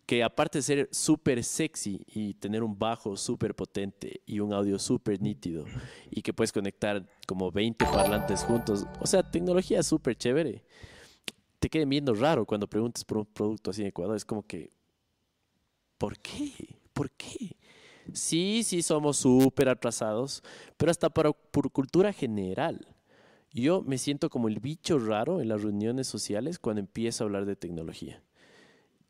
que aparte de ser súper sexy y tener un bajo súper potente y un audio súper nítido y que puedes conectar como 20 parlantes juntos, o sea, tecnología súper chévere, te queden viendo raro cuando preguntes por un producto así en Ecuador. Es como que, ¿por qué? ¿Por qué? Sí, sí somos súper atrasados, pero hasta para, por cultura general. Yo me siento como el bicho raro en las reuniones sociales cuando empiezo a hablar de tecnología.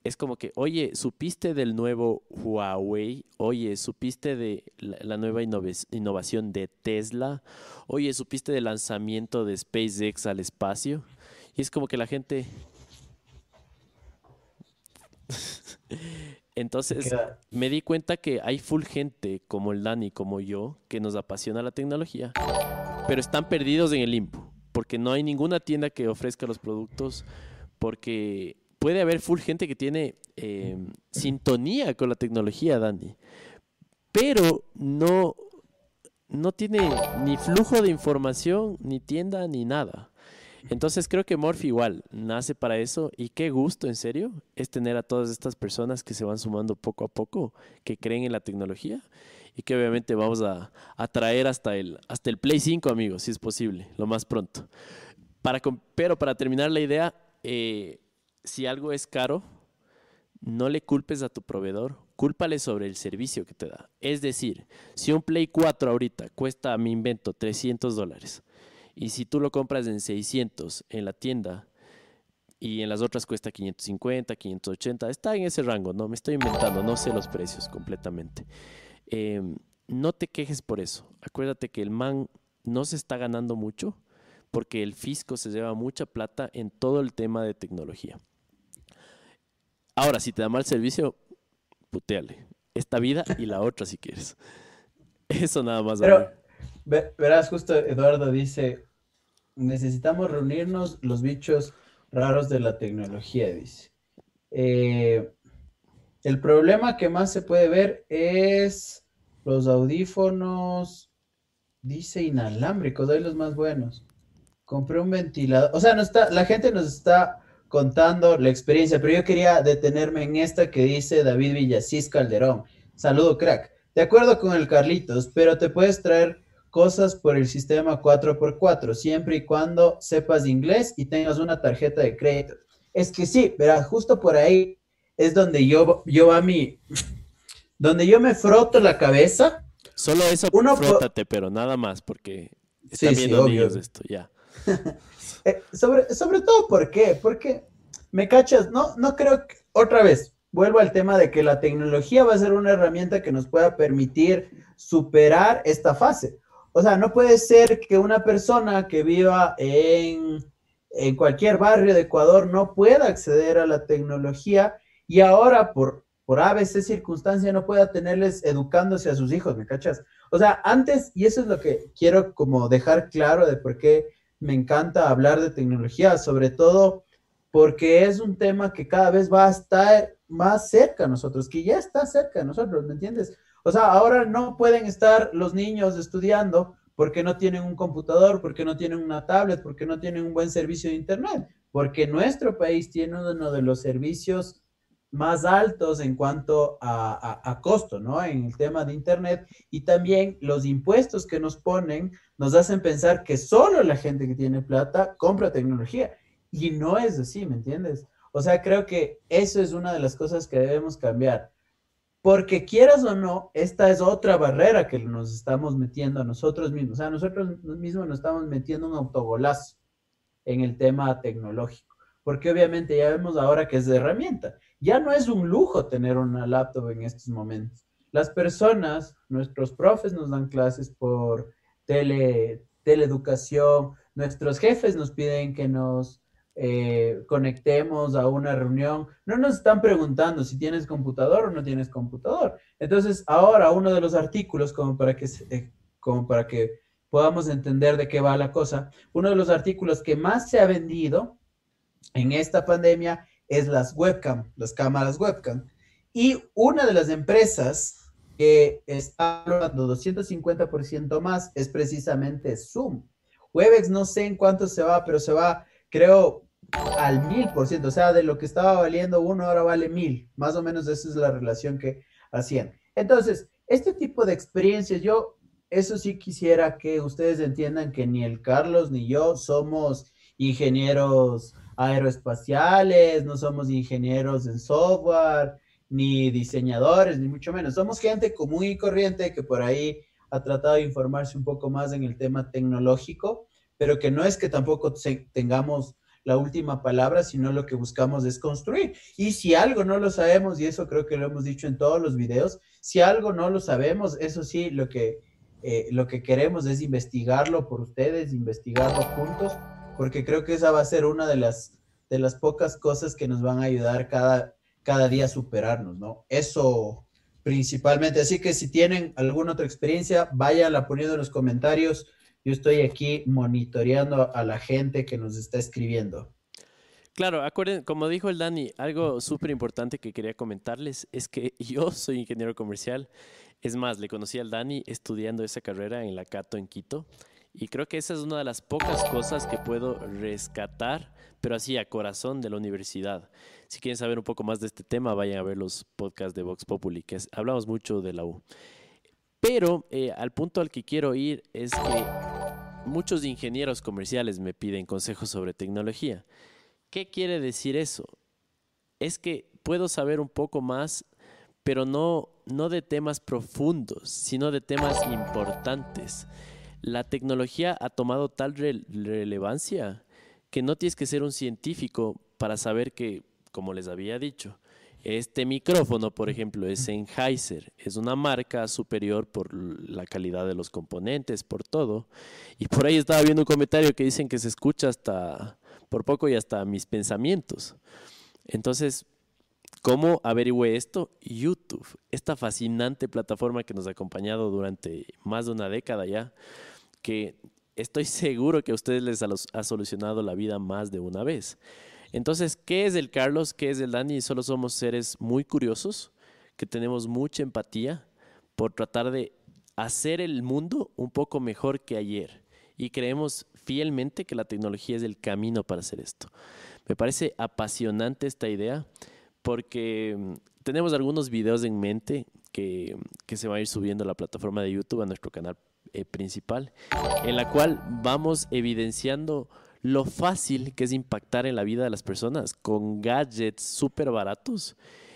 Es como que, oye, ¿supiste del nuevo Huawei? Oye, ¿supiste de la, nueva innovación de Tesla? Oye, ¿supiste del lanzamiento de SpaceX al espacio? Y es como que la gente... Entonces me di cuenta que hay full gente como el Dani, como yo, que nos apasiona la tecnología, pero están perdidos en el limbo, porque no hay ninguna tienda que ofrezca los productos, porque puede haber full gente que tiene em, sintonía con la tecnología, Dani, pero no, no tiene ni flujo de información, ni tienda, ni nada. Entonces creo que Morphy igual nace para eso y qué gusto, en serio, es tener a todas estas personas que se van sumando poco a poco, que creen en la tecnología y que obviamente vamos a, traer hasta el, hasta el Play 5, amigos, si es posible, lo más pronto. Para, pero para terminar la idea, eh, si algo es caro, no le culpes a tu proveedor, cúlpale sobre el servicio que te da. Es decir, si un Play 4 ahorita cuesta, mi invento, 300 dólares, y si tú lo compras en 600 en la tienda y en las otras cuesta 550, 580, está en ese rango, no me estoy inventando, no sé los precios completamente. Em, no te quejes por eso. Acuérdate que el man no se está ganando mucho porque el fisco se lleva mucha plata en todo el tema de tecnología. Ahora, si te da mal servicio, puteale. Esta vida y la otra si quieres. Eso nada más. Pero, verás, justo Eduardo dice, necesitamos reunirnos los bichos raros de la tecnología, dice. Eh, el problema que más se puede ver es los audífonos, dice inalámbricos, hay los más buenos. Compré un ventilador, o sea, no está, la gente nos está contando la experiencia, pero yo quería detenerme en esta que dice David Villasís Calderón. Saludo, crack. De acuerdo con el Carlitos, pero te puedes traer cosas por el sistema 4x4, siempre y cuando sepas inglés y tengas una tarjeta de crédito. Es que sí, verás, justo por ahí es donde yo, yo a mí, donde yo me froto la cabeza. Solo eso, uno frótate, pero nada más, porque están viendo niños esto, ya. Eh, sobre, sobre todo, ¿por qué? Porque, me cachas, no, no creo que, otra vez, vuelvo al tema de que la tecnología va a ser una herramienta que nos pueda permitir superar esta fase. O sea, no puede ser que una persona que viva en, en cualquier barrio de Ecuador no pueda acceder a la tecnología y ahora por, por ABC circunstancia no pueda tenerles educándose a sus hijos, ¿me cachas? O sea, antes, y eso es lo que quiero como dejar claro de por qué me encanta hablar de tecnología, sobre todo porque es un tema que cada vez va a estar más cerca a nosotros, que ya está cerca de nosotros, ¿me entiendes? O sea, ahora no pueden estar los niños estudiando porque no tienen un computador, porque no tienen una tablet, porque no tienen un buen servicio de Internet, porque nuestro país tiene uno de los servicios más altos en cuanto a, costo, ¿no? En el tema de Internet y también los impuestos que nos ponen nos hacen pensar que solo la gente que tiene plata compra tecnología y no es así, ¿me entiendes? O sea, creo que eso es una de las cosas que debemos cambiar. Porque quieras o no, esta es otra barrera que nos estamos metiendo a nosotros mismos. O sea, nosotros mismos nos estamos metiendo un autogolazo en el tema tecnológico. Porque obviamente ya vemos ahora que es de herramienta. Ya no es un lujo tener una laptop en estos momentos. Las personas, nuestros profes nos dan clases por tele, teleeducación, nuestros jefes nos piden que nos eh, conectemos a una reunión, no nos están preguntando si tienes computador o no tienes computador. Entonces, ahora uno de los artículos, como para que, eh, como para que podamos entender de qué va la cosa, uno de los artículos que más se ha vendido en esta pandemia es las webcam, las cámaras webcam. Y una de las empresas que está hablando 250% más es precisamente Zoom. Webex no sé en cuánto se va, pero se va, creo, al mil por ciento, o sea, de lo que estaba valiendo uno ahora vale mil, más o menos esa es la relación que hacían. Entonces, este tipo de experiencias, yo, eso sí quisiera que ustedes entiendan que ni el Carlos ni yo somos ingenieros aeroespaciales, no somos ingenieros en software, ni diseñadores, ni mucho menos. Somos gente común y corriente que por ahí ha tratado de informarse un poco más en el tema tecnológico, pero que no es que tampoco tengamos la última palabra, sino lo que buscamos es construir. Y si algo no lo sabemos, y eso creo que lo hemos dicho en todos los videos, si algo no lo sabemos, eso sí, lo que, eh, lo que queremos es investigarlo por ustedes, investigarlo juntos, porque creo que esa va a ser una de las, de las pocas cosas que nos van a ayudar cada, cada día a superarnos, ¿no? Eso principalmente. Así que si tienen alguna otra experiencia, váyanla poniendo en los comentarios yo estoy aquí monitoreando a la gente que nos está escribiendo. Claro, acuerden, como dijo el Dani, algo súper importante que quería comentarles es que yo soy ingeniero comercial. Es más, le conocí al Dani estudiando esa carrera en la Cato en Quito. Y creo que esa es una de las pocas cosas que puedo rescatar, pero así a corazón de la universidad. Si quieren saber un poco más de este tema, vayan a ver los podcasts de Vox Populi, que hablamos mucho de la U. Pero eh, al punto al que quiero ir es que muchos ingenieros comerciales me piden consejos sobre tecnología. ¿Qué quiere decir eso? Es que puedo saber un poco más, pero no, no de temas profundos, sino de temas importantes. La tecnología ha tomado tal relevancia que no tienes que ser un científico para saber que, como les había dicho, este micrófono, por ejemplo, es Sennheiser, es una marca superior por la calidad de los componentes, por todo. Y por ahí estaba viendo un comentario que dicen que se escucha hasta, por poco y hasta mis pensamientos. Entonces, ¿cómo averigüé esto? YouTube, esta fascinante plataforma que nos ha acompañado durante más de una década ya, que estoy seguro que a ustedes les ha solucionado la vida más de una vez. Entonces, ¿qué es el Carlos? ¿Qué es el Dani? Solo somos seres muy curiosos, que tenemos mucha empatía por tratar de hacer el mundo un poco mejor que ayer. Y creemos fielmente que la tecnología es el camino para hacer esto. Me parece apasionante esta idea porque mm, tenemos algunos videos en mente que, se van a ir subiendo a la plataforma de YouTube, a nuestro canal eh, principal, en la cual vamos evidenciando lo fácil que es impactar en la vida de las personas con gadgets súper baratos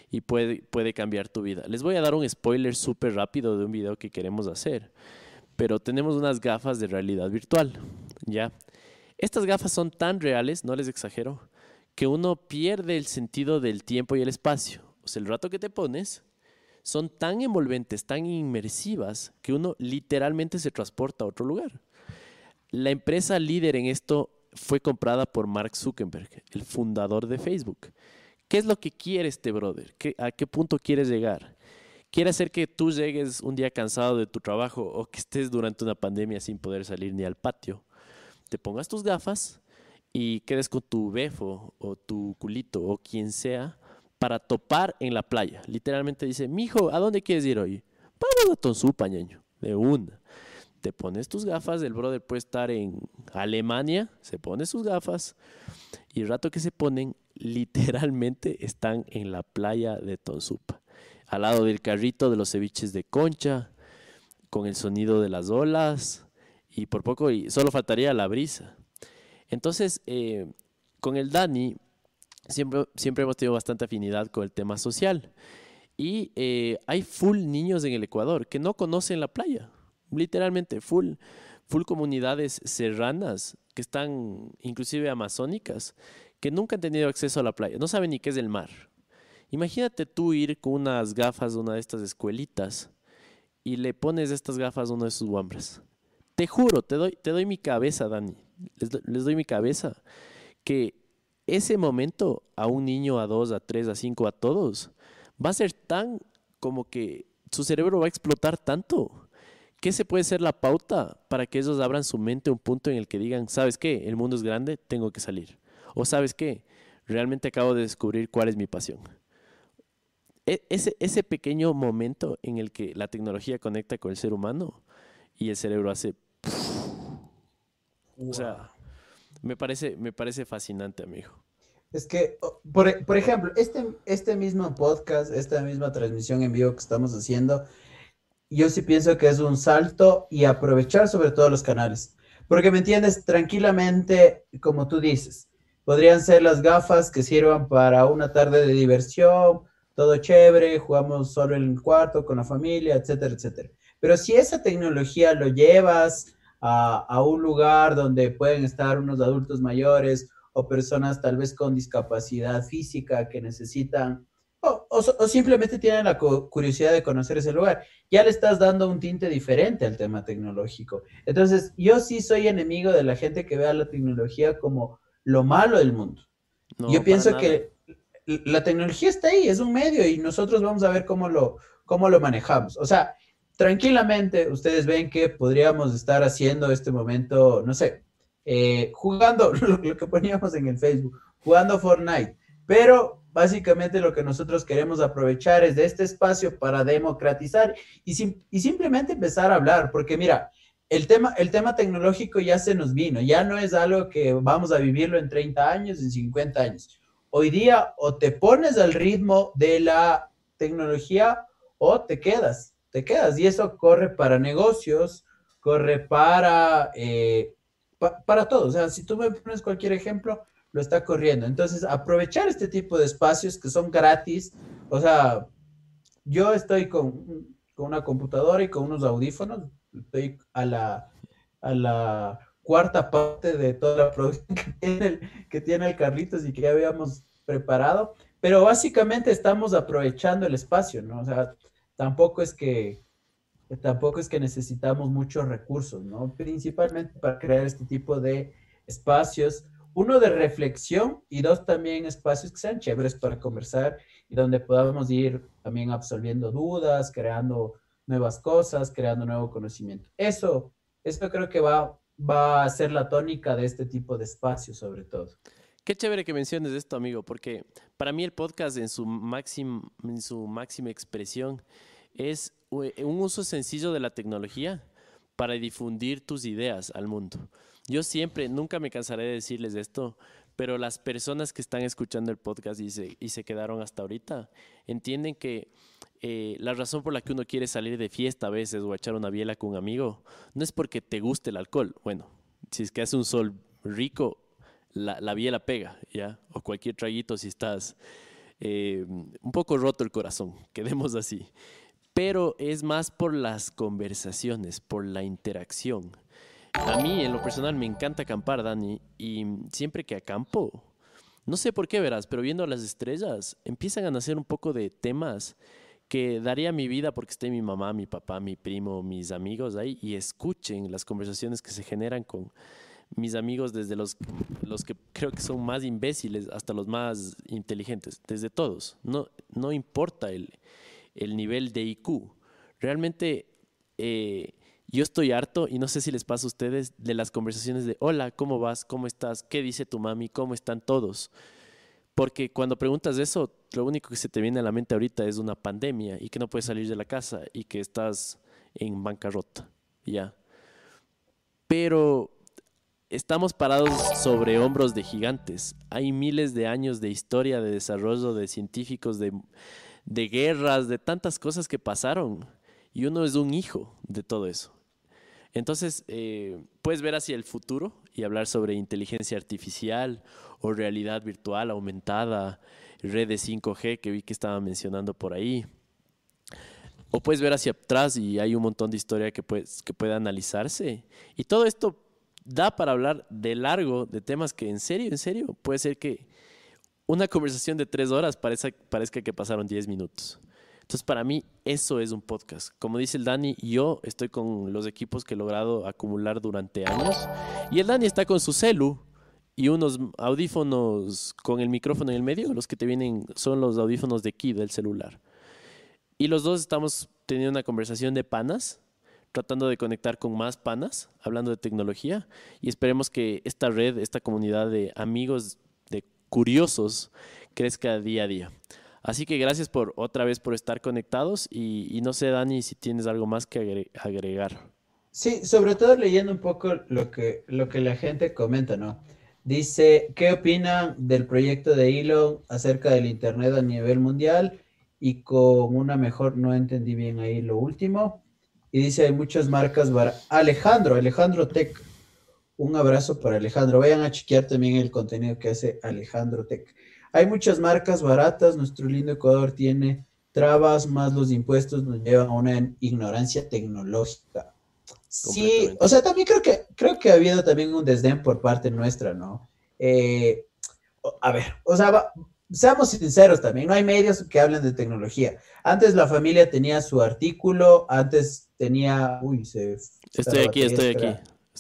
y puede, puede cambiar tu vida. Les voy a dar un spoiler súper rápido de un video que queremos hacer, pero tenemos unas gafas de realidad virtual, ¿ya? Estas gafas son tan reales, no les exagero, que uno pierde el sentido del tiempo y el espacio. o sea, el rato que te pones, son tan envolventes, tan inmersivas, que uno literalmente se transporta a otro lugar. La empresa líder en esto fue comprada por Mark Zuckerberg, el fundador de Facebook. ¿Qué es lo que quiere este brother? ¿A qué punto quieres llegar? Quiere hacer que tú llegues un día cansado de tu trabajo o que estés durante una pandemia sin poder salir ni al patio. Te pongas tus gafas y quedes con tu befo o tu culito o quien sea para topar en la playa. Literalmente dice, mijo, ¿a dónde quieres ir hoy? Vamos a Tonsupa, ñaño, de una. Te pones tus gafas, el brother puede estar en Alemania, se pone sus gafas y el rato que se ponen, literalmente están en la playa de Tonsupa, al lado del carrito de los ceviches de concha, con el sonido de las olas y por poco y solo faltaría la brisa. Entonces, eh, con el Dani, siempre, siempre hemos tenido bastante afinidad con el tema social. Y eh, hay full niños en el Ecuador que no conocen la playa, literalmente full, full comunidades serranas que están inclusive amazónicas, que nunca han tenido acceso a la playa, no saben ni qué es el mar. Imagínate tú ir con unas gafas de una de estas escuelitas y le pones estas gafas a uno de sus guambras. Te juro, te doy, te doy mi cabeza, Dani les, doy mi cabeza, que ese momento a un niño, a dos, a tres, a cinco, a todos, va a ser tan como que su cerebro va a explotar tanto. que se puede ser la pauta para que ellos abran su mente a un punto en el que digan, ¿sabes qué? El mundo es grande, tengo que salir. O ¿sabes qué? Realmente acabo de descubrir cuál es mi pasión. E, ese, ese pequeño momento en el que la tecnología conecta con el ser humano y el cerebro hace o sea, me parece, me parece fascinante, amigo. Es que, por, por, ejemplo, este, este mismo podcast, esta misma transmisión en vivo que estamos haciendo, yo sí pienso que es un salto y aprovechar sobre todo los canales. Porque me entiendes, tranquilamente, como tú dices, podrían ser las gafas que sirvan para una tarde de diversión, todo chévere, jugamos solo en el cuarto con la familia, etcétera, etcétera. Pero si esa tecnología lo llevas a, un lugar donde pueden estar unos adultos mayores o personas tal vez con discapacidad física que necesitan o, simplemente tienen la curiosidad de conocer ese lugar. Ya le estás dando un tinte diferente al tema tecnológico. Entonces, yo sí soy enemigo de la gente que vea la tecnología como lo malo del mundo. yo pienso que la tecnología está ahí, es un medio y nosotros vamos a ver cómo lo, cómo lo manejamos. O sea, tranquilamente ustedes ven que podríamos estar haciendo este momento, no sé, eh, jugando lo, que poníamos en el Facebook, jugando Fortnite, pero básicamente lo que nosotros queremos aprovechar es de este espacio para democratizar y, y simplemente empezar a hablar, porque mira, el tema, el tema tecnológico ya se nos vino, ya no es algo que vamos a vivirlo en 30 años, en 50 años. Hoy día o te pones al ritmo de la tecnología o te quedas te quedas. Y eso corre para negocios, corre para, eh, para todo. O sea, si tú me pones cualquier ejemplo, lo está corriendo. Entonces, aprovechar este tipo de espacios que son gratis. O sea, yo estoy con, una computadora y con unos audífonos. Estoy a la, a la cuarta parte de toda la producción que tiene, el, Carlitos y que habíamos preparado. Pero básicamente estamos aprovechando el espacio, ¿no? O sea, tampoco es que tampoco es que necesitamos muchos recursos, ¿no? Principalmente para crear este tipo de espacios, uno de reflexión y dos también espacios que sean chéveres para conversar y donde podamos ir también absolviendo dudas, creando nuevas cosas, creando nuevo conocimiento. Eso, eso creo que va, va a ser la tónica de este tipo de espacios sobre todo. Qué chévere que menciones esto, amigo, porque para mí el podcast en su, en su máxima expresión es un uso sencillo de la tecnología para difundir tus ideas al mundo. Yo siempre, nunca me cansaré de decirles esto, pero las personas que están escuchando el podcast y se, y se quedaron hasta ahorita entienden que eh, la razón por la que uno quiere salir de fiesta a veces o echar una biela con un amigo no es porque te guste el alcohol. Bueno, si es que hace un sol rico, la, la biela pega, ¿ya? O cualquier traguito si estás eh, un poco roto el corazón, quedemos así. Pero es más por las conversaciones, por la interacción. A mí, en lo personal, me encanta acampar, Dani, y siempre que acampo, no sé por qué verás, pero viendo las estrellas, empiezan a nacer un poco de temas que daría mi vida porque esté mi mamá, mi papá, mi primo, mis amigos ahí y escuchen las conversaciones que se generan con mis amigos desde los, los que creo que son más imbéciles hasta los más inteligentes, desde todos. No, no importa el, el nivel de IQ. Realmente eh, yo estoy harto y no sé si les pasa a ustedes de las conversaciones de hola, ¿cómo vas? ¿Cómo estás? ¿Qué dice tu mami? ¿Cómo están todos? Porque cuando preguntas eso, lo único que se te viene a la mente ahorita es una pandemia y que no puedes salir de la casa y que estás en bancarrota, ya. Pero estamos parados sobre hombros de gigantes. Hay miles de años de historia, de desarrollo de científicos, de, de guerras, de tantas cosas que pasaron. Y uno es un hijo de todo eso. Entonces, eh, puedes ver hacia el futuro y hablar sobre inteligencia artificial o realidad virtual aumentada, redes 5G que vi que estaba mencionando por ahí. O puedes ver hacia atrás y hay un montón de historia que, que puede analizarse. Y todo esto da para hablar de largo de temas que en serio, en serio, puede ser que una conversación de tres horas parezca que pasaron diez minutos. Entonces, para mí, eso es un podcast. Como dice el Dani, yo estoy con los equipos que he logrado acumular durante años. Y el Dani está con su celu y unos audífonos con el micrófono en el medio. Los que te vienen son los audífonos de aquí del celular. Y los dos estamos teniendo una conversación de panas, tratando de conectar con más panas, hablando de tecnología. Y esperemos que esta red, esta comunidad de amigos, curiosos, crezca día a día. Así que gracias por otra vez por estar conectados y, no sé, Dani, si tienes algo más que agregar. Sí, sobre todo leyendo un poco lo que, lo que la gente comenta, ¿no? Dice, ¿qué opinan del proyecto de Elon acerca del Internet a nivel mundial? Y con una mejor, no entendí bien ahí lo último. Y dice, hay muchas marcas. Alejandro, Alejandro Tech. Un abrazo para Alejandro. Vayan a chequear también el contenido que hace Alejandro Tech. Hay muchas marcas baratas, nuestro lindo Ecuador tiene trabas, más los impuestos nos llevan a una ignorancia tecnológica. Sí, o sea, también creo que, creo que ha habido también un desdén por parte nuestra, ¿no? Eh, a ver, o sea, seamos sinceros también, no hay medios que hablen de tecnología. Antes la familia tenía su artículo, antes tenía, uy, se... Estoy aquí, estoy aquí.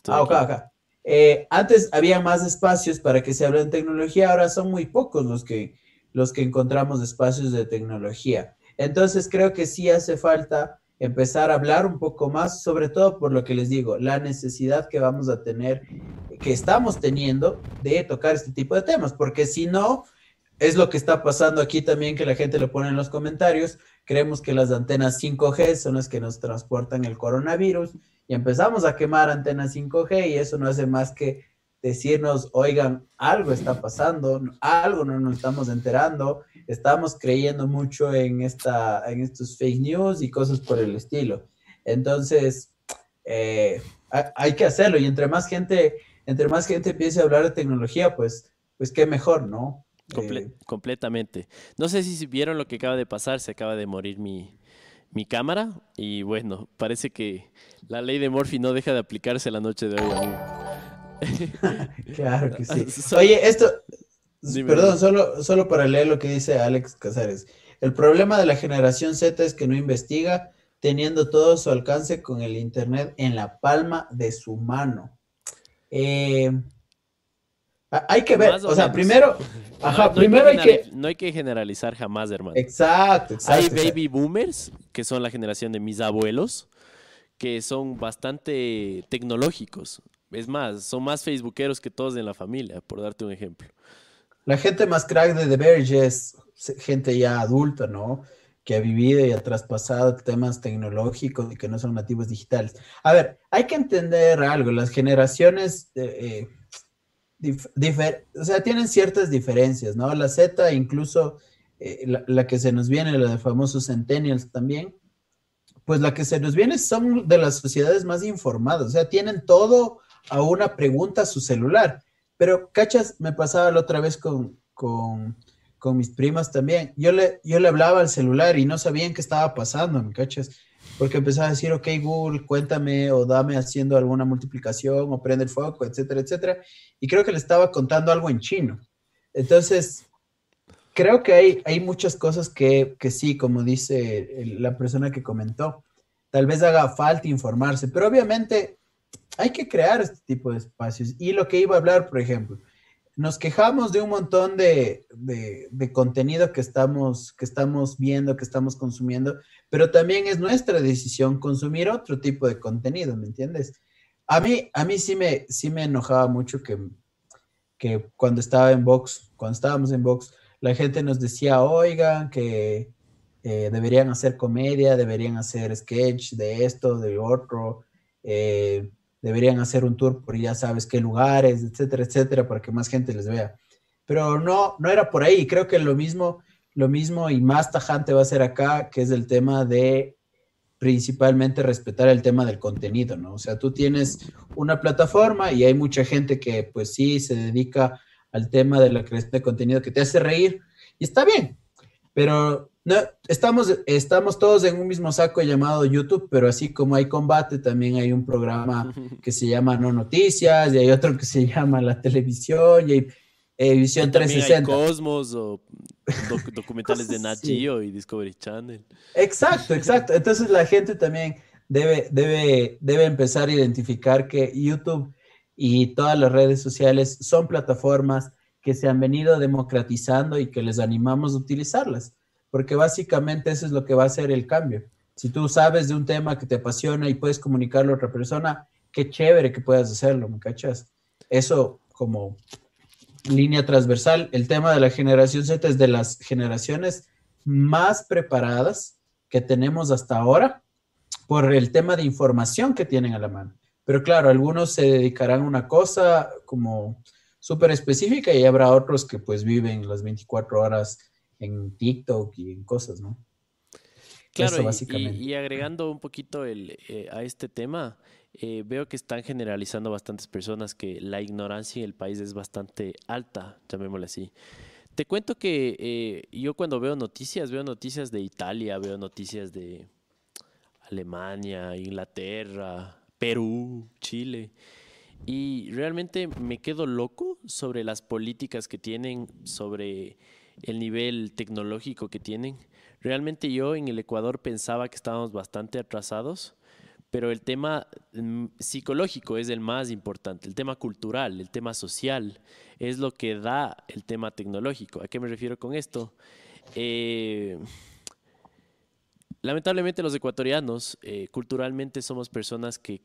ah, acá, acá. Eh, antes había más espacios para que se hable de tecnología, ahora son muy pocos los que, los que encontramos espacios de tecnología. Entonces creo que sí hace falta empezar a hablar un poco más, sobre todo por lo que les digo, la necesidad que vamos a tener, que estamos teniendo de tocar este tipo de temas, porque si no, es lo que está pasando aquí también, que la gente lo pone en los comentarios, creemos que las antenas 5G son las que nos transportan el coronavirus y empezamos a quemar antenas 5G y eso no hace más que decirnos, oigan, algo está pasando, algo no nos estamos enterando, estamos creyendo mucho en, esta, en estos fake news y cosas por el estilo. Entonces, eh, hay que hacerlo y entre más gente, entre más gente empiece a hablar de tecnología, pues, pues qué mejor, ¿no? Eh, completamente. No sé si vieron lo que acaba de pasar, se acaba de morir mi, mi cámara y bueno, parece que la ley de Morphy no deja de aplicarse la noche de hoy, amigo. claro que sí. Oye, esto, perdón, solo, solo para leer lo que dice Alex Casares. El problema de la generación Z es que no investiga teniendo todo su alcance con el Internet en la palma de su mano. Eh, hay que ver, o, sea, primero, ajá, primero hay, que, No hay que generalizar jamás, hermano. Exacto, exacto. Hay baby boomers, que son la generación de mis abuelos, que son bastante tecnológicos. Es más, son más facebookeros que todos en la familia, por darte un ejemplo. La gente más crack de The Verge es gente ya adulta, ¿no? Que ha vivido y ha traspasado temas tecnológicos y que no son nativos digitales. A ver, hay que entender algo. Las generaciones... Eh, o sea, tienen ciertas diferencias, ¿no? La Z, incluso eh, la, que se nos viene, la de famosos centennials también, pues la que se nos viene son de las sociedades más informadas, o sea, tienen todo a una pregunta a su celular. Pero, cachas, me pasaba la otra vez con, con, con mis primas también. Yo le, yo le hablaba al celular y no sabían qué estaba pasando, ¿me cachas? Porque empezaba a decir, ok, Google, cuéntame o dame haciendo alguna multiplicación o prende el foco, etcétera, etcétera. Y creo que le estaba contando algo en chino. Entonces, creo que hay, hay muchas cosas que, que sí, como dice la persona que comentó, tal vez haga falta informarse, pero obviamente hay que crear este tipo de espacios. Y lo que iba a hablar, por ejemplo, nos quejamos de un montón de, contenido que estamos, que estamos viendo, que estamos consumiendo, pero también es nuestra decisión consumir otro tipo de contenido, ¿me entiendes? A mí, a mí sí, me, sí me enojaba mucho que, que cuando estaba en Vox, cuando estábamos en Vox, la gente nos decía, oigan, que eh, deberían hacer comedia, deberían hacer sketch de esto, de otro. Eh, deberían hacer un tour por ya sabes qué lugares, etcétera, etcétera, para que más gente les vea. Pero no, no era por ahí. Creo que lo mismo, lo mismo y más tajante va a ser acá, que es el tema de principalmente respetar el tema del contenido, ¿no? O sea, tú tienes una plataforma y hay mucha gente que pues sí se dedica al tema de la creación de contenido que te hace reír y está bien, pero no, estamos, estamos todos en un mismo saco llamado YouTube, pero así como hay combate, también hay un programa que se llama No Noticias, y hay otro que se llama La Televisión, y hay eh, Visión 360. Hay Cosmos o documentales de Nat Geo y Discovery Channel. Exacto, exacto. Entonces la gente también debe, debe, debe empezar a identificar que YouTube y todas las redes sociales son plataformas que se han venido democratizando y que les animamos a utilizarlas porque básicamente eso es lo que va a hacer el cambio. Si tú sabes de un tema que te apasiona y puedes comunicarlo a otra persona, qué chévere que puedas hacerlo, ¿me? Eso como línea transversal, el tema de la generación Z es de las generaciones más preparadas que tenemos hasta ahora por el tema de información que tienen a la mano. Pero claro, algunos se dedicarán a una cosa como súper específica y habrá otros que pues viven las 24 horas en TikTok y en cosas, ¿no? Claro, Y, agregando un poquito el, eh, a este tema, eh, veo que están generalizando bastantes personas que la ignorancia en el país es bastante alta, llamémosle así. Te cuento que eh, yo cuando veo noticias, veo noticias de Italia, veo noticias de Alemania, Inglaterra, Perú, Chile. Y realmente me quedo loco sobre las políticas que tienen, sobre el nivel tecnológico que tienen. Realmente yo en el Ecuador pensaba que estábamos bastante atrasados, pero el tema mm, psicológico es el más importante, el tema cultural, el tema social, es lo que da el tema tecnológico. ¿A qué me refiero con esto? Eh, lamentablemente los ecuatorianos eh, culturalmente somos personas que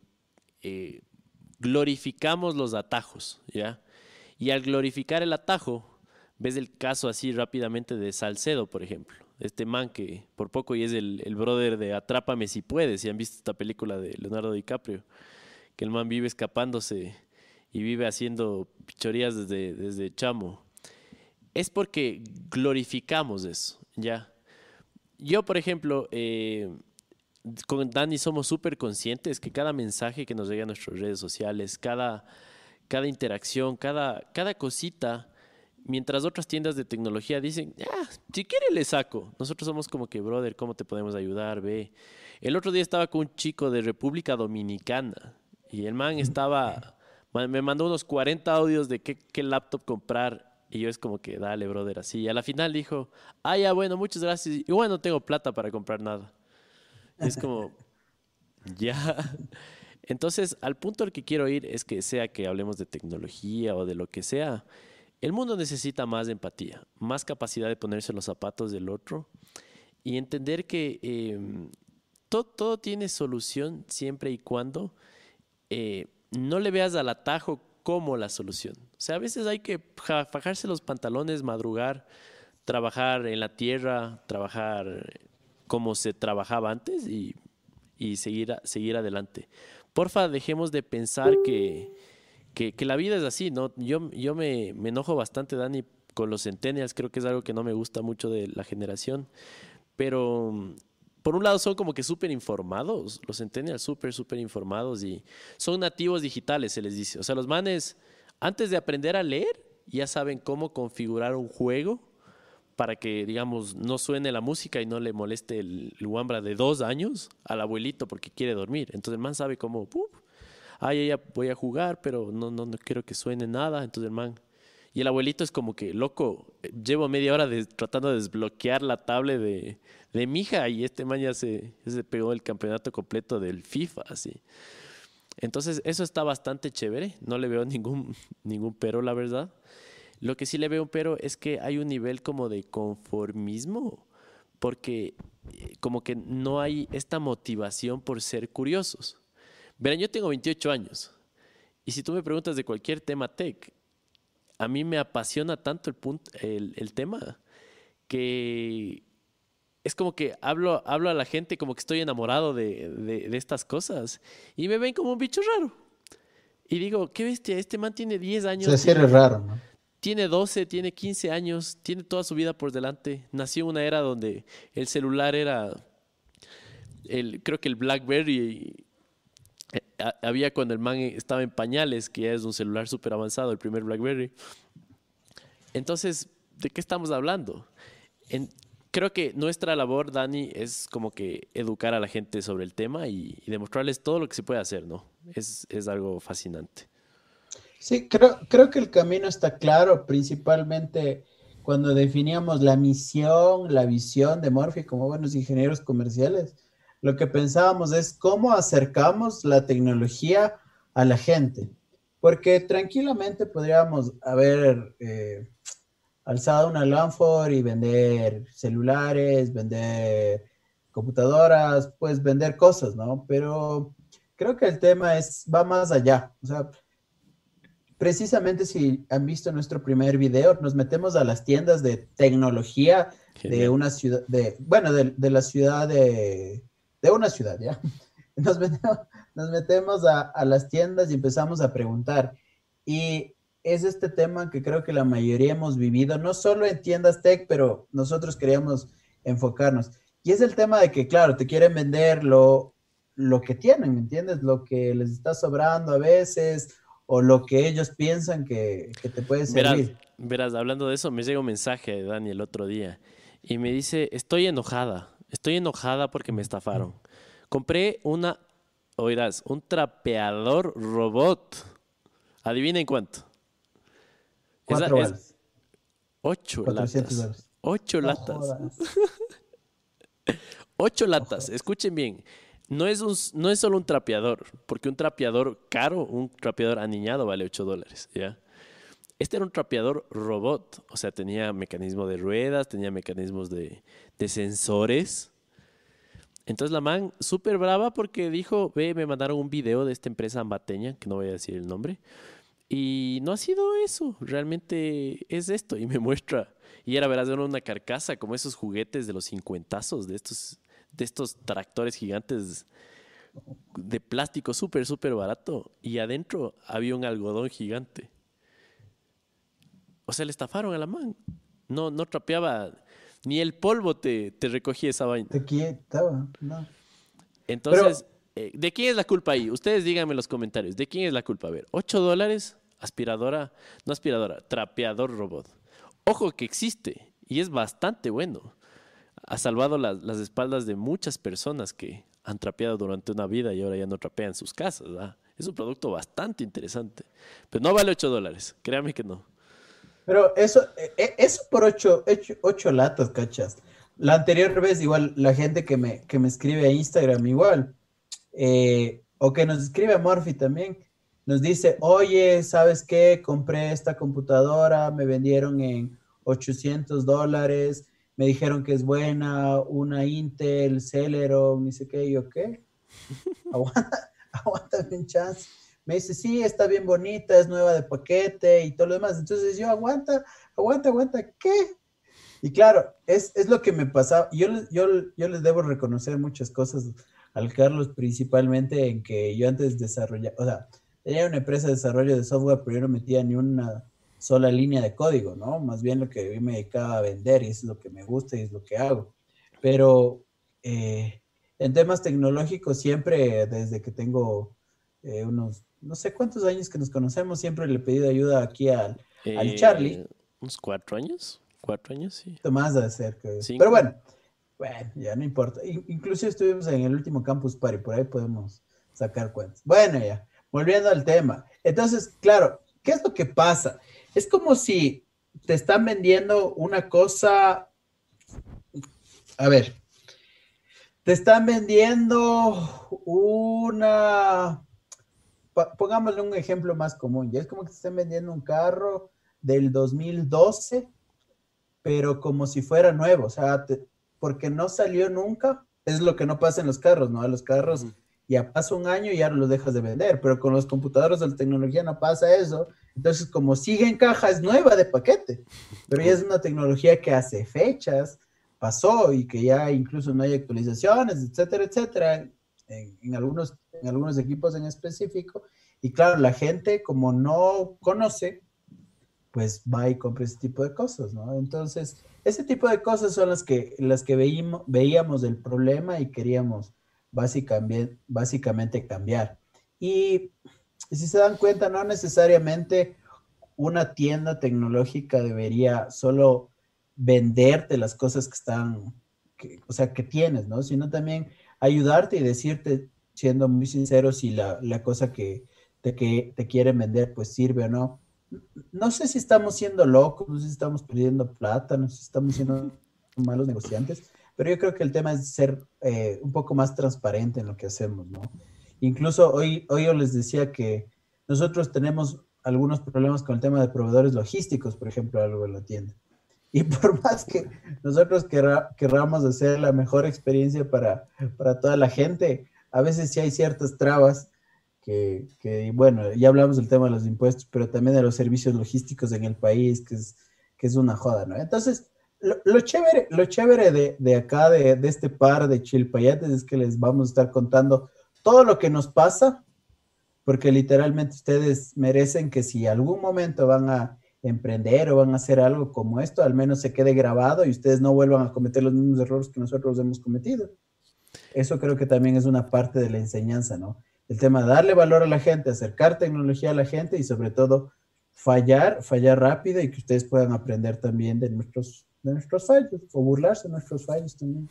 eh, glorificamos los atajos, ¿ya? Y al glorificar el atajo, ves el caso así rápidamente de Salcedo, por ejemplo. Este man que por poco y es el, el brother de Atrápame si puedes, si han visto esta película de Leonardo DiCaprio, que el man vive escapándose y vive haciendo pichorías desde, desde chamo. Es porque glorificamos eso, ¿ya? Yo, por ejemplo, eh, con Dani somos súper conscientes que cada mensaje que nos llega a nuestras redes sociales, cada, cada interacción, cada, cada cosita mientras otras tiendas de tecnología dicen, ah, si quiere le saco. Nosotros somos como que, brother, ¿cómo te podemos ayudar? Ve. El otro día estaba con un chico de República Dominicana y el man estaba, me mandó unos 40 audios de qué, qué laptop comprar. Y yo es como que, dale, brother, así. Y a la final dijo, ah, ya, bueno, muchas gracias. Y bueno, no tengo plata para comprar nada. es como, ya. Entonces, al punto al que quiero ir es que sea que hablemos de tecnología o de lo que sea, el mundo necesita más empatía, más capacidad de ponerse los zapatos del otro y entender que em, todo, tiene solución siempre y cuando eh, no le veas al atajo como la solución. O sea, a veces hay que fajarse los pantalones, madrugar, trabajar en la tierra, trabajar como se trabajaba antes y, seguir, seguir adelante. Porfa, dejemos de pensar que que, la vida es así, ¿no? Yo, yo me, enojo bastante, Dani, con los centennials, creo que es algo que no me gusta mucho de la generación, pero por un lado son como que súper informados, los centennials súper, súper informados y son nativos digitales, se les dice. O sea, los manes, antes de aprender a leer, ya saben cómo configurar un juego para que, digamos, no suene la música y no le moleste el, el de dos años al abuelito porque quiere dormir. Entonces el man sabe cómo, ay, ya voy a jugar, pero no, no, no quiero que suene nada. Entonces el man Y el abuelito es como que, loco, llevo media hora tratando de desbloquear la tablet de, de mi hija y este man ya se, se pegó el campeonato completo del FIFA, así. Entonces, eso está bastante chévere. No le veo ningún, ningún pero, la verdad. Lo que sí le veo un pero es que hay un nivel como de conformismo, porque eh, como que no hay esta motivación por ser curiosos. Verán, yo tengo 28 años y si tú me preguntas de cualquier tema tech, a mí me apasiona tanto el, punto, el, tema que es como que hablo, hablo a la gente como que estoy enamorado de, de, estas cosas y me ven como un bicho raro. Y digo, qué bestia, este man tiene 10 años. Se raro, ¿no? Tiene 12, tiene 15 años, tiene toda su vida por delante. Nació en una era donde el celular era, el, creo que el BlackBerry había cuando el man estaba en pañales, que ya es un celular súper avanzado, el primer BlackBerry. Entonces, ¿de qué estamos hablando? creo que nuestra labor, Dani, es como que educar a la gente sobre el tema y, demostrarles todo lo que se puede hacer, ¿no? Es, es algo fascinante. Sí, creo, creo que el camino está claro, principalmente cuando definíamos la misión, la visión de Morphy como buenos ingenieros comerciales. Lo que pensábamos es cómo acercamos la tecnología a la gente, porque tranquilamente podríamos haber eh, alzado una Lanford y vender celulares, vender computadoras, pues vender cosas, ¿no? Pero creo que el tema es, va más allá. O sea, precisamente si han visto nuestro primer video, nos metemos a las tiendas de tecnología de una ciudad, de, bueno, de, la ciudad de, de, una ciudad, ¿ya? Nos metemos, nos metemos a, a, las tiendas y empezamos a preguntar. Y es este tema que creo que la mayoría hemos vivido, no solo en tiendas tech, pero nosotros queríamos enfocarnos. Y es el tema de que, claro, te quieren vender lo, lo que tienen, ¿me entiendes? Lo que les está sobrando a veces o lo que ellos piensan que, te puede servir. Verás, hablando de eso, me llega un mensaje de Dani el otro día y me dice, estoy enojada, estoy enojada porque me estafaron. Compré una, oirás, un trapeador robot. Adivinen cuánto. Cuatro es, ocho latas. Ocho latas. ocho latas. Escuchen bien. No es, un, no es solo un trapeador, porque un trapeador caro, un trapeador aniñado vale 8 dólares, ¿ya? Este era un trapeador robot, o sea, tenía mecanismo de ruedas, tenía mecanismos de, sensores. Entonces la man súper brava porque dijo, ve, me mandaron un video de esta empresa ambateña, que no voy a decir el nombre, y no ha sido eso, realmente es esto, y me muestra, y era, verás, una carcasa, como esos juguetes de los cincuentazos, de estos de estos tractores gigantes de plástico súper, súper barato. Y adentro había un algodón gigante. O sea, le estafaron a la man. No, no trapeaba. Ni el polvo te, te recogía esa vaina. De estaba, no. Entonces, eh, ¿de quién es la culpa ahí? Ustedes díganme en los comentarios. ¿De quién es la culpa? A ver, 8 dólares, aspiradora, no aspiradora, trapeador robot. Ojo que existe y es bastante bueno ha salvado las espaldas de muchas personas que han trapeado durante una vida y ahora ya no trapean sus casas. Es un producto bastante interesante. Pero no vale 8 dólares, créame que no. Pero eso, e, e, eso por 8 ocho, latas, cachas. La anterior vez, igual, la gente que me, que me escribe a Instagram, igual, eh, o que nos escribe a Morphy también, nos dice, oye, ¿sabes qué? Compré esta computadora, me vendieron en 800 dólares, me dijeron que es buena, una Intel, Celeron, ni sé qué, yo, ¿qué? aguanta, aguanta un chance. Me dice, sí, está bien bonita, es nueva de paquete y todo lo demás. Entonces yo, aguanta, aguanta, aguanta, ¿qué? Y claro, es, es lo que me pasaba. Yo, yo, yo les debo reconocer muchas cosas al Carlos, principalmente en que yo antes desarrollaba, o sea, tenía una empresa de desarrollo de software, pero yo no metía ni una sola línea de código, ¿no? Más bien lo que yo me dedicaba a vender y es lo que me gusta y es lo que hago. Pero eh, en temas tecnológicos siempre, desde que tengo eh, unos, no sé cuántos años que nos conocemos, siempre le he pedido ayuda aquí al, al Charlie. Eh, ¿Unos cuatro años? Cuatro años, sí. Más de cerca. Pero bueno, bueno, ya no importa. Incluso estuvimos en el último Campus Party, por ahí podemos sacar cuentas. Bueno, ya, volviendo al tema. Entonces, claro, ¿qué es lo que pasa? es como si te están vendiendo una cosa, a ver, te están vendiendo una, pongámosle un ejemplo más común, ya es como que te están vendiendo un carro del 2012, pero como si fuera nuevo, o sea, porque no salió nunca, es lo que no pasa en los carros, ¿no? A los carros ya pasa un año y ya los dejas de vender, pero con los computadores de la tecnología no pasa eso, entonces como sigue en caja es nueva de paquete, pero ya es una tecnología que hace fechas, pasó y que ya incluso no hay actualizaciones, etcétera, etcétera, en, algunos, en algunos equipos en específico, y claro, la gente como no conoce, pues va y compra ese tipo de cosas, ¿no? Entonces, ese tipo de cosas son las que, las que veíamos, veíamos el problema y queríamos básicamente, básicamente cambiar. Y si se dan cuenta, no necesariamente una tienda tecnológica debería solo venderte las cosas que están, o sea, que tienes, ¿no? Sino también ayudarte y decirte, siendo muy sincero, si la, la cosa que te, que te quieren vender, pues sirve o no no sé si estamos siendo locos, no sé si estamos perdiendo plata, no sé si estamos siendo malos negociantes, pero yo creo que el tema es ser eh, un poco más transparente en lo que hacemos, ¿no? Incluso hoy, hoy yo les decía que nosotros tenemos algunos problemas con el tema de proveedores logísticos, por ejemplo, algo en la tienda. Y por más que nosotros querramos hacer la mejor experiencia para, para toda la gente, a veces sí hay ciertas trabas que, bueno, ya hablamos del tema de los impuestos, pero también de los servicios logísticos en el país, que es, que es una joda, ¿no? Entonces, lo, chévere, lo chévere de, de acá, de, de, este par de chilpayates, es que les vamos a estar contando todo lo que nos pasa, porque literalmente ustedes merecen que si algún momento van a emprender o van a hacer algo como esto, al menos se quede grabado y ustedes no vuelvan a cometer los mismos errores que nosotros hemos cometido. Eso creo que también es una parte de la enseñanza, ¿no? el tema de darle valor a la gente, acercar tecnología a la gente y sobre todo fallar, fallar rápido y que ustedes puedan aprender también de nuestros, de nuestros fallos o burlarse de nuestros fallos también.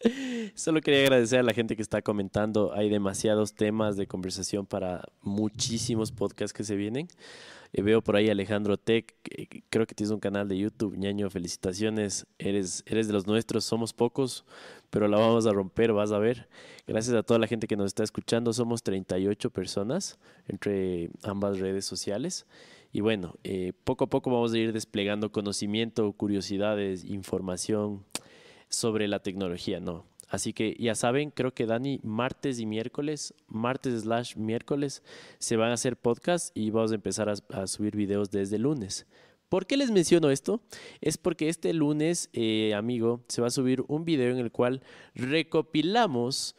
Solo quería agradecer a la gente que está comentando. Hay demasiados temas de conversación para muchísimos podcasts que se vienen. Eh, veo por ahí Alejandro Tech, creo que tienes un canal de YouTube. ñaño, felicitaciones. Eres, eres de los nuestros, somos pocos, pero la vamos a romper, vas a ver. Gracias a toda la gente que nos está escuchando. Somos 38 personas entre ambas redes sociales. Y bueno, eh, poco a poco vamos a ir desplegando conocimiento, curiosidades, información sobre la tecnología, ¿no? Así que ya saben, creo que Dani, martes y miércoles, martes slash miércoles, se van a hacer podcasts y vamos a empezar a, subir videos desde lunes. ¿Por qué les menciono esto? Es porque este lunes, eh, amigo, se va a subir un video en el cual recopilamos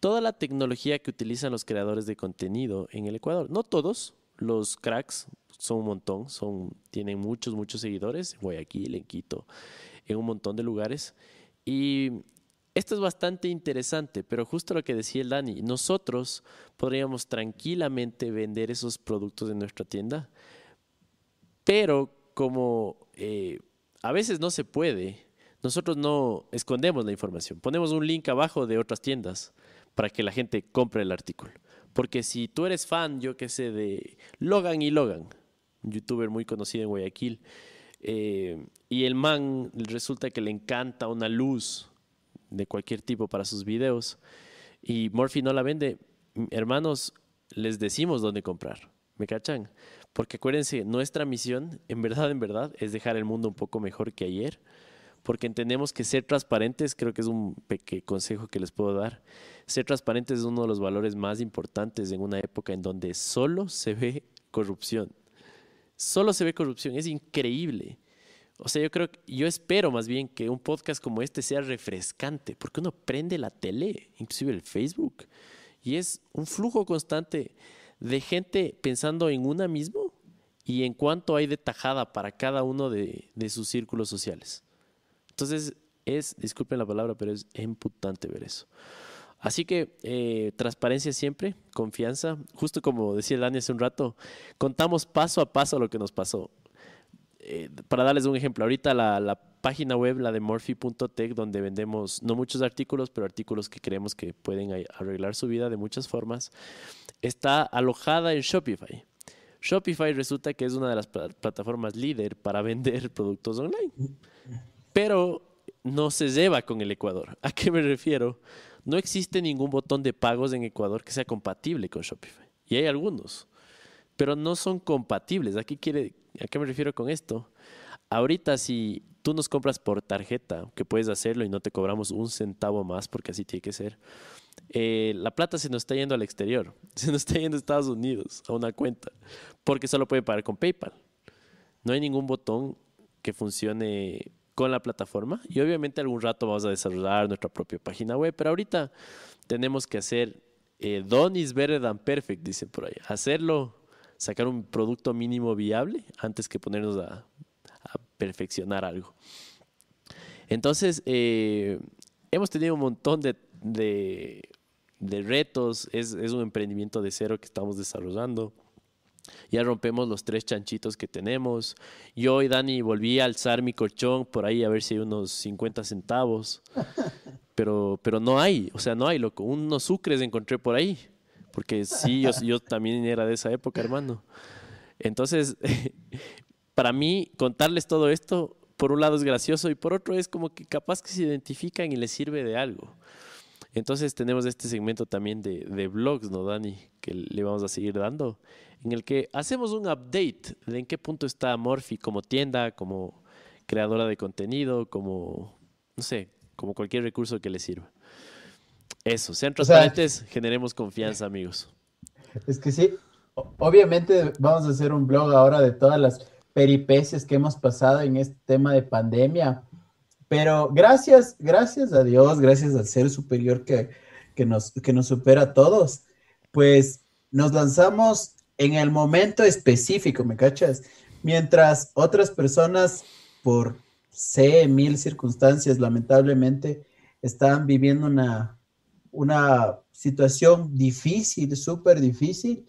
toda la tecnología que utilizan los creadores de contenido en el Ecuador. No todos, los cracks son un montón, son, tienen muchos, muchos seguidores en Guayaquil, en Quito, en un montón de lugares. Y esto es bastante interesante, pero justo lo que decía el Dani, nosotros podríamos tranquilamente vender esos productos en nuestra tienda, pero como eh, a veces no se puede, nosotros no escondemos la información, ponemos un link abajo de otras tiendas para que la gente compre el artículo. Porque si tú eres fan, yo que sé, de Logan y Logan, un youtuber muy conocido en Guayaquil, eh, y el man resulta que le encanta una luz de cualquier tipo para sus videos y Morphy no la vende, hermanos, les decimos dónde comprar. ¿Me cachan? Porque acuérdense, nuestra misión, en verdad, en verdad, es dejar el mundo un poco mejor que ayer. Porque entendemos que ser transparentes, creo que es un consejo que les puedo dar. Ser transparentes es uno de los valores más importantes en una época en donde solo se ve corrupción. Solo se ve corrupción, es increíble. O sea, yo creo, yo espero más bien que un podcast como este sea refrescante, porque uno prende la tele, inclusive el Facebook, y es un flujo constante de gente pensando en una mismo y en cuánto hay de tajada para cada uno de, sus círculos sociales. Entonces, es, disculpen la palabra, pero es emputante ver eso. Así que eh, transparencia siempre, confianza. Justo como decía Dani hace un rato, contamos paso a paso lo que nos pasó. Eh, para darles un ejemplo, ahorita la, página web, la de Morphy.tech, donde vendemos no muchos artículos, pero artículos que creemos que pueden arreglar su vida de muchas formas, está alojada en Shopify. Shopify resulta que es una de las plataformas líder para vender productos online. Pero no se lleva con el Ecuador. ¿A qué me refiero? No existe ningún botón de pagos en Ecuador que sea compatible con Shopify. Y hay algunos, pero no son compatibles. ¿A qué, quiere, ¿A qué me refiero con esto? Ahorita si tú nos compras por tarjeta, que puedes hacerlo y no te cobramos un centavo más, porque así tiene que ser, eh, la plata se nos está yendo al exterior, se nos está yendo a Estados Unidos, a una cuenta, porque solo puede pagar con PayPal. No hay ningún botón que funcione con la plataforma y obviamente algún rato vamos a desarrollar nuestra propia página web, pero ahorita tenemos que hacer eh, Don is better than perfect, dice por ahí. Hacerlo, sacar un producto mínimo viable antes que ponernos a, perfeccionar algo. Entonces, eh, hemos tenido un montón de, de, retos, es, es, un emprendimiento de cero que estamos desarrollando. Ya rompemos los tres chanchitos que tenemos. Yo y Dani volví a alzar mi colchón por ahí a ver si hay unos 50 centavos. Pero, pero no hay, o sea, no hay, loco. Unos sucres encontré por ahí. Porque sí, yo, también era de esa época, hermano. Entonces, para mí, contarles todo esto, por un lado es gracioso y por otro es como que capaz que se identifican y les sirve de algo. Entonces tenemos este segmento también de, de blogs, ¿no, Dani? Que le vamos a seguir dando, en el que hacemos un update de en qué punto está Morphy como tienda, como creadora de contenido, como, no sé, como cualquier recurso que le sirva. Eso, sean transparentes, generemos confianza, amigos. Es que sí, obviamente vamos a hacer un blog ahora de todas las peripecias que hemos pasado en este tema de pandemia, pero gracias, gracias a Dios, gracias al ser superior que, que, nos, que nos supera a todos, pues nos lanzamos en el momento específico, ¿me cachas? Mientras otras personas, por C, mil circunstancias, lamentablemente, estaban viviendo una, una situación difícil, súper difícil.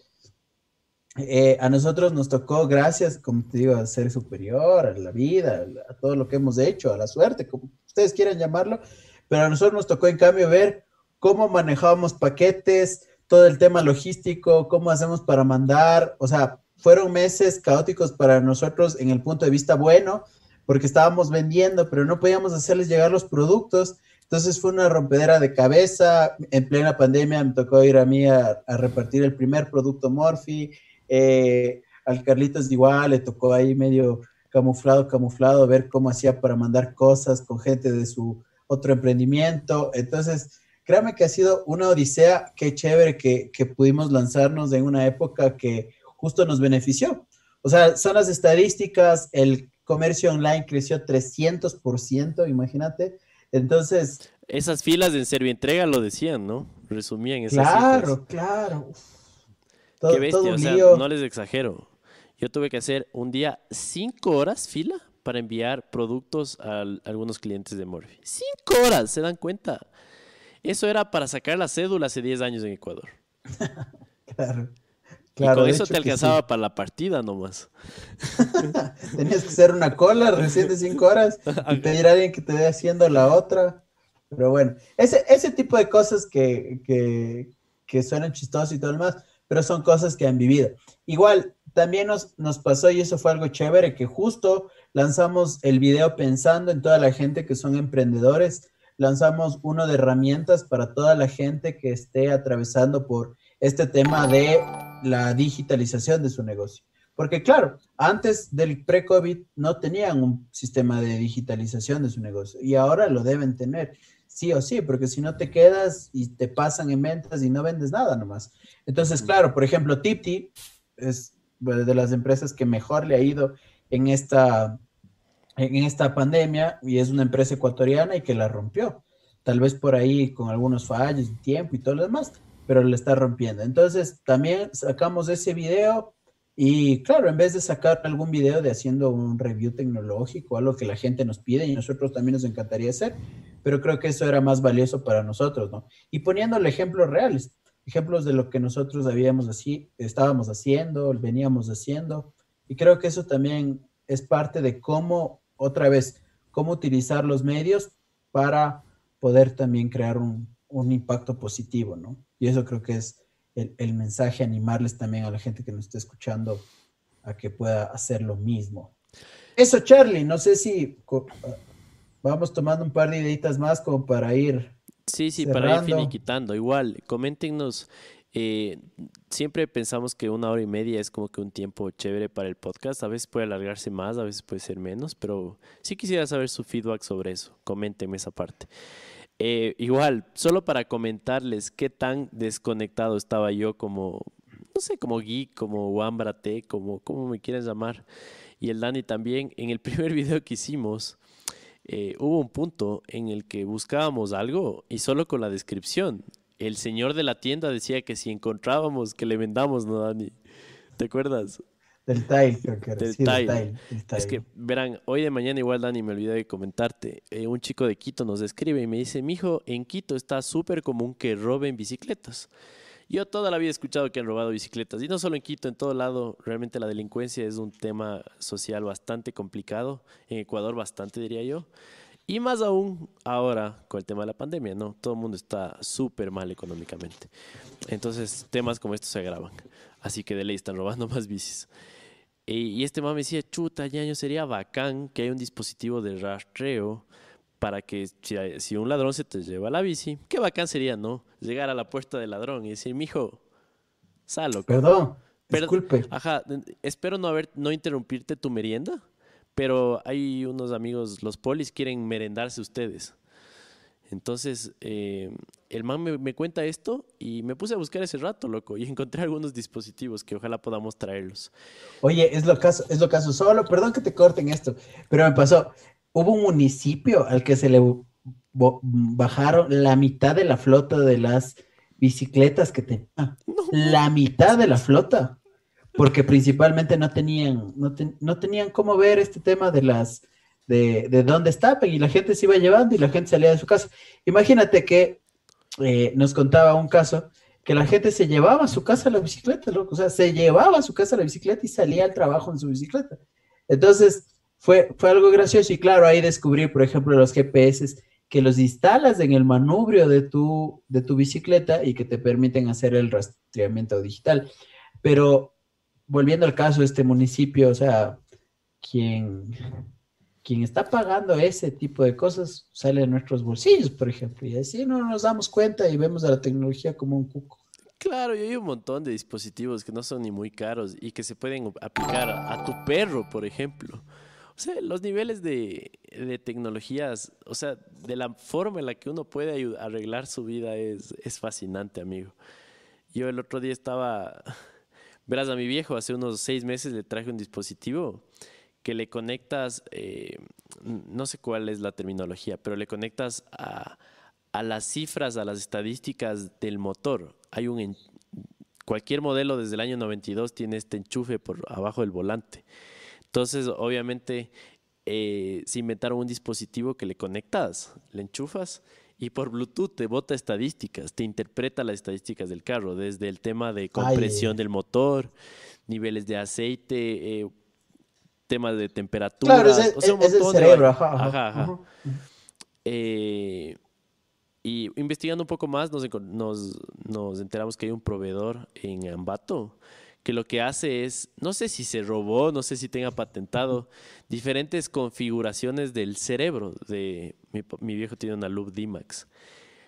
Eh, a nosotros nos tocó, gracias, como te digo, a ser superior, a la vida, a todo lo que hemos hecho, a la suerte, como ustedes quieran llamarlo, pero a nosotros nos tocó en cambio ver cómo manejábamos paquetes, todo el tema logístico, cómo hacemos para mandar, o sea, fueron meses caóticos para nosotros en el punto de vista bueno, porque estábamos vendiendo, pero no podíamos hacerles llegar los productos entonces fue una rompedera de cabeza. En plena pandemia me tocó ir a mí a, repartir el primer producto Morphy. Eh, al Carlitos igual le tocó ahí medio camuflado, camuflado, ver cómo hacía para mandar cosas con gente de su otro emprendimiento. Entonces, créame que ha sido una odisea, qué chévere que, que pudimos lanzarnos en una época que justo nos benefició. O sea, son las estadísticas, el comercio online creció 300%, imagínate. Entonces. Esas filas en Servientrega lo decían, ¿no? Resumían esas Claro, claro. Qué bestia, o sea, no les exagero. Yo tuve que hacer un día cinco horas fila para enviar productos a algunos clientes de Morphy. Cinco horas, ¿se dan cuenta? Eso era para sacar la cédula hace 10 años en Ecuador. claro. Y con eso te alcanzaba para la partida nomás. Tenías que hacer una cola recién de cinco horas y pedir a alguien que te dé haciendo la otra. Pero bueno, ese, ese tipo de cosas que, que, que suenan chistosas y todo lo demás, pero son cosas que han vivido. Igual, también nos, nos pasó, y eso fue algo chévere, que justo lanzamos el video pensando en toda la gente que son emprendedores. Lanzamos uno de herramientas para toda la gente que esté atravesando por este tema de la digitalización de su negocio. Porque claro, antes del pre-COVID no tenían un sistema de digitalización de su negocio y ahora lo deben tener, sí o sí, porque si no te quedas y te pasan en ventas y no vendes nada nomás. Entonces, claro, por ejemplo, Tipti es de las empresas que mejor le ha ido en esta, en esta pandemia y es una empresa ecuatoriana y que la rompió. Tal vez por ahí con algunos fallos tiempo y todo lo demás, pero le está rompiendo. Entonces, también sacamos ese video y claro, en vez de sacar algún video de haciendo un review tecnológico, algo que la gente nos pide y nosotros también nos encantaría hacer, pero creo que eso era más valioso para nosotros, ¿no? Y poniéndole ejemplos reales, ejemplos de lo que nosotros habíamos así, estábamos haciendo, veníamos haciendo, y creo que eso también es parte de cómo, otra vez, cómo utilizar los medios para poder también crear un, un impacto positivo, ¿no? Y eso creo que es el, mensaje, animarles también a la gente que nos está escuchando a que pueda hacer lo mismo. Eso, Charlie, no sé si vamos tomando un par de ideitas más como para ir. Sí, sí, para ir finiquitando. Igual, coméntenos. Eh, siempre pensamos que una hora y media es como que un tiempo chévere para el podcast. A veces puede alargarse más, a veces puede ser menos, pero sí quisiera saber su feedback sobre eso. Coméntenme esa parte. Eh, igual, solo para comentarles qué tan desconectado estaba yo como, no sé, como geek, como Wambrate, como, como me quieras llamar. Y el Dani también, en el primer video que hicimos, eh, hubo un punto en el que buscábamos algo y solo con la descripción. El señor de la tienda decía que si encontrábamos, que le vendamos, ¿no, Dani? ¿Te acuerdas? Del tile, creo que era. Del, tile. Es que, verán, hoy de mañana igual, Dani, me olvidé de comentarte. Eh, un chico de Quito nos escribe y me dice, mijo, en Quito está súper común que roben bicicletas. Yo toda la vida he escuchado que han robado bicicletas, y no solo en Quito, en todo lado, realmente la delincuencia es un tema social bastante complicado, en Ecuador bastante diría yo, y más aún ahora con el tema de la pandemia, ¿no? Todo el mundo está súper mal económicamente. Entonces temas como estos se agravan, así que de ley están robando más bicis. Y, este mamá me decía, chuta, ya sería bacán que haya un dispositivo de rastreo para que si, un ladrón se te lleva la bici, qué bacán sería, ¿no? Llegar a la puerta del ladrón y decir, mijo, salo. Perdón, disculpe. Ajá, espero no, haber, no interrumpirte tu merienda, pero hay unos amigos, los polis quieren merendarse ustedes. Entonces, eh, el man me, me, cuenta esto y me puse a buscar ese rato, loco, y encontré algunos dispositivos que ojalá podamos traerlos. Oye, es lo caso, es lo caso solo, perdón que te corten esto, pero me pasó, hubo un municipio al que se le bajaron la mitad de la flota de las bicicletas que tenía. La mitad de la flota. Porque principalmente no tenían, no, tenían cómo ver este tema de las, de, de dónde estaban y la gente se iba llevando y la gente salía de su casa. Imagínate que eh, nos contaba un caso que la gente se llevaba a su casa la bicicleta, loco. O sea, se llevaba a su casa la bicicleta y salía al trabajo en su bicicleta. Entonces, fue, fue algo gracioso y claro, ahí descubrí, por ejemplo, los GPS que los instalas en el manubrio de tu, de tu bicicleta y que te permiten hacer el rastreamiento digital. Pero volviendo al caso de este municipio, o sea, quien, quien está pagando ese tipo de cosas sale de nuestros bolsillos, por ejemplo, y así no nos damos cuenta y vemos a la tecnología como un cuco. Claro, y hay un montón de dispositivos que no son ni muy caros y que se pueden aplicar a tu perro, por ejemplo. O sea, los niveles de, tecnologías, o sea, de la forma en la que uno puede arreglar su vida es, es fascinante, amigo. Yo el otro día estaba, verás, a mi viejo hace unos seis meses le traje un dispositivo que le conectas, eh, no sé cuál es la terminología, pero le conectas a, a, las cifras, a las estadísticas del motor. Hay un, cualquier modelo desde el año 92 tiene este enchufe por abajo del volante. Entonces, obviamente, eh, se inventaron un dispositivo que le conectas, le enchufas y por Bluetooth te bota estadísticas, te interpreta las estadísticas del carro, desde el tema de compresión del motor, niveles de aceite, eh, temas de temperatura. Claro, es, el cerebro, ajá, ajá. Eh, y investigando un poco más, nos, nos, nos enteramos que hay un proveedor en Ambato que lo que hace es, no sé si se robó, no sé si tenga patentado, diferentes configuraciones del cerebro de mi, viejo tiene una Loop D-Max.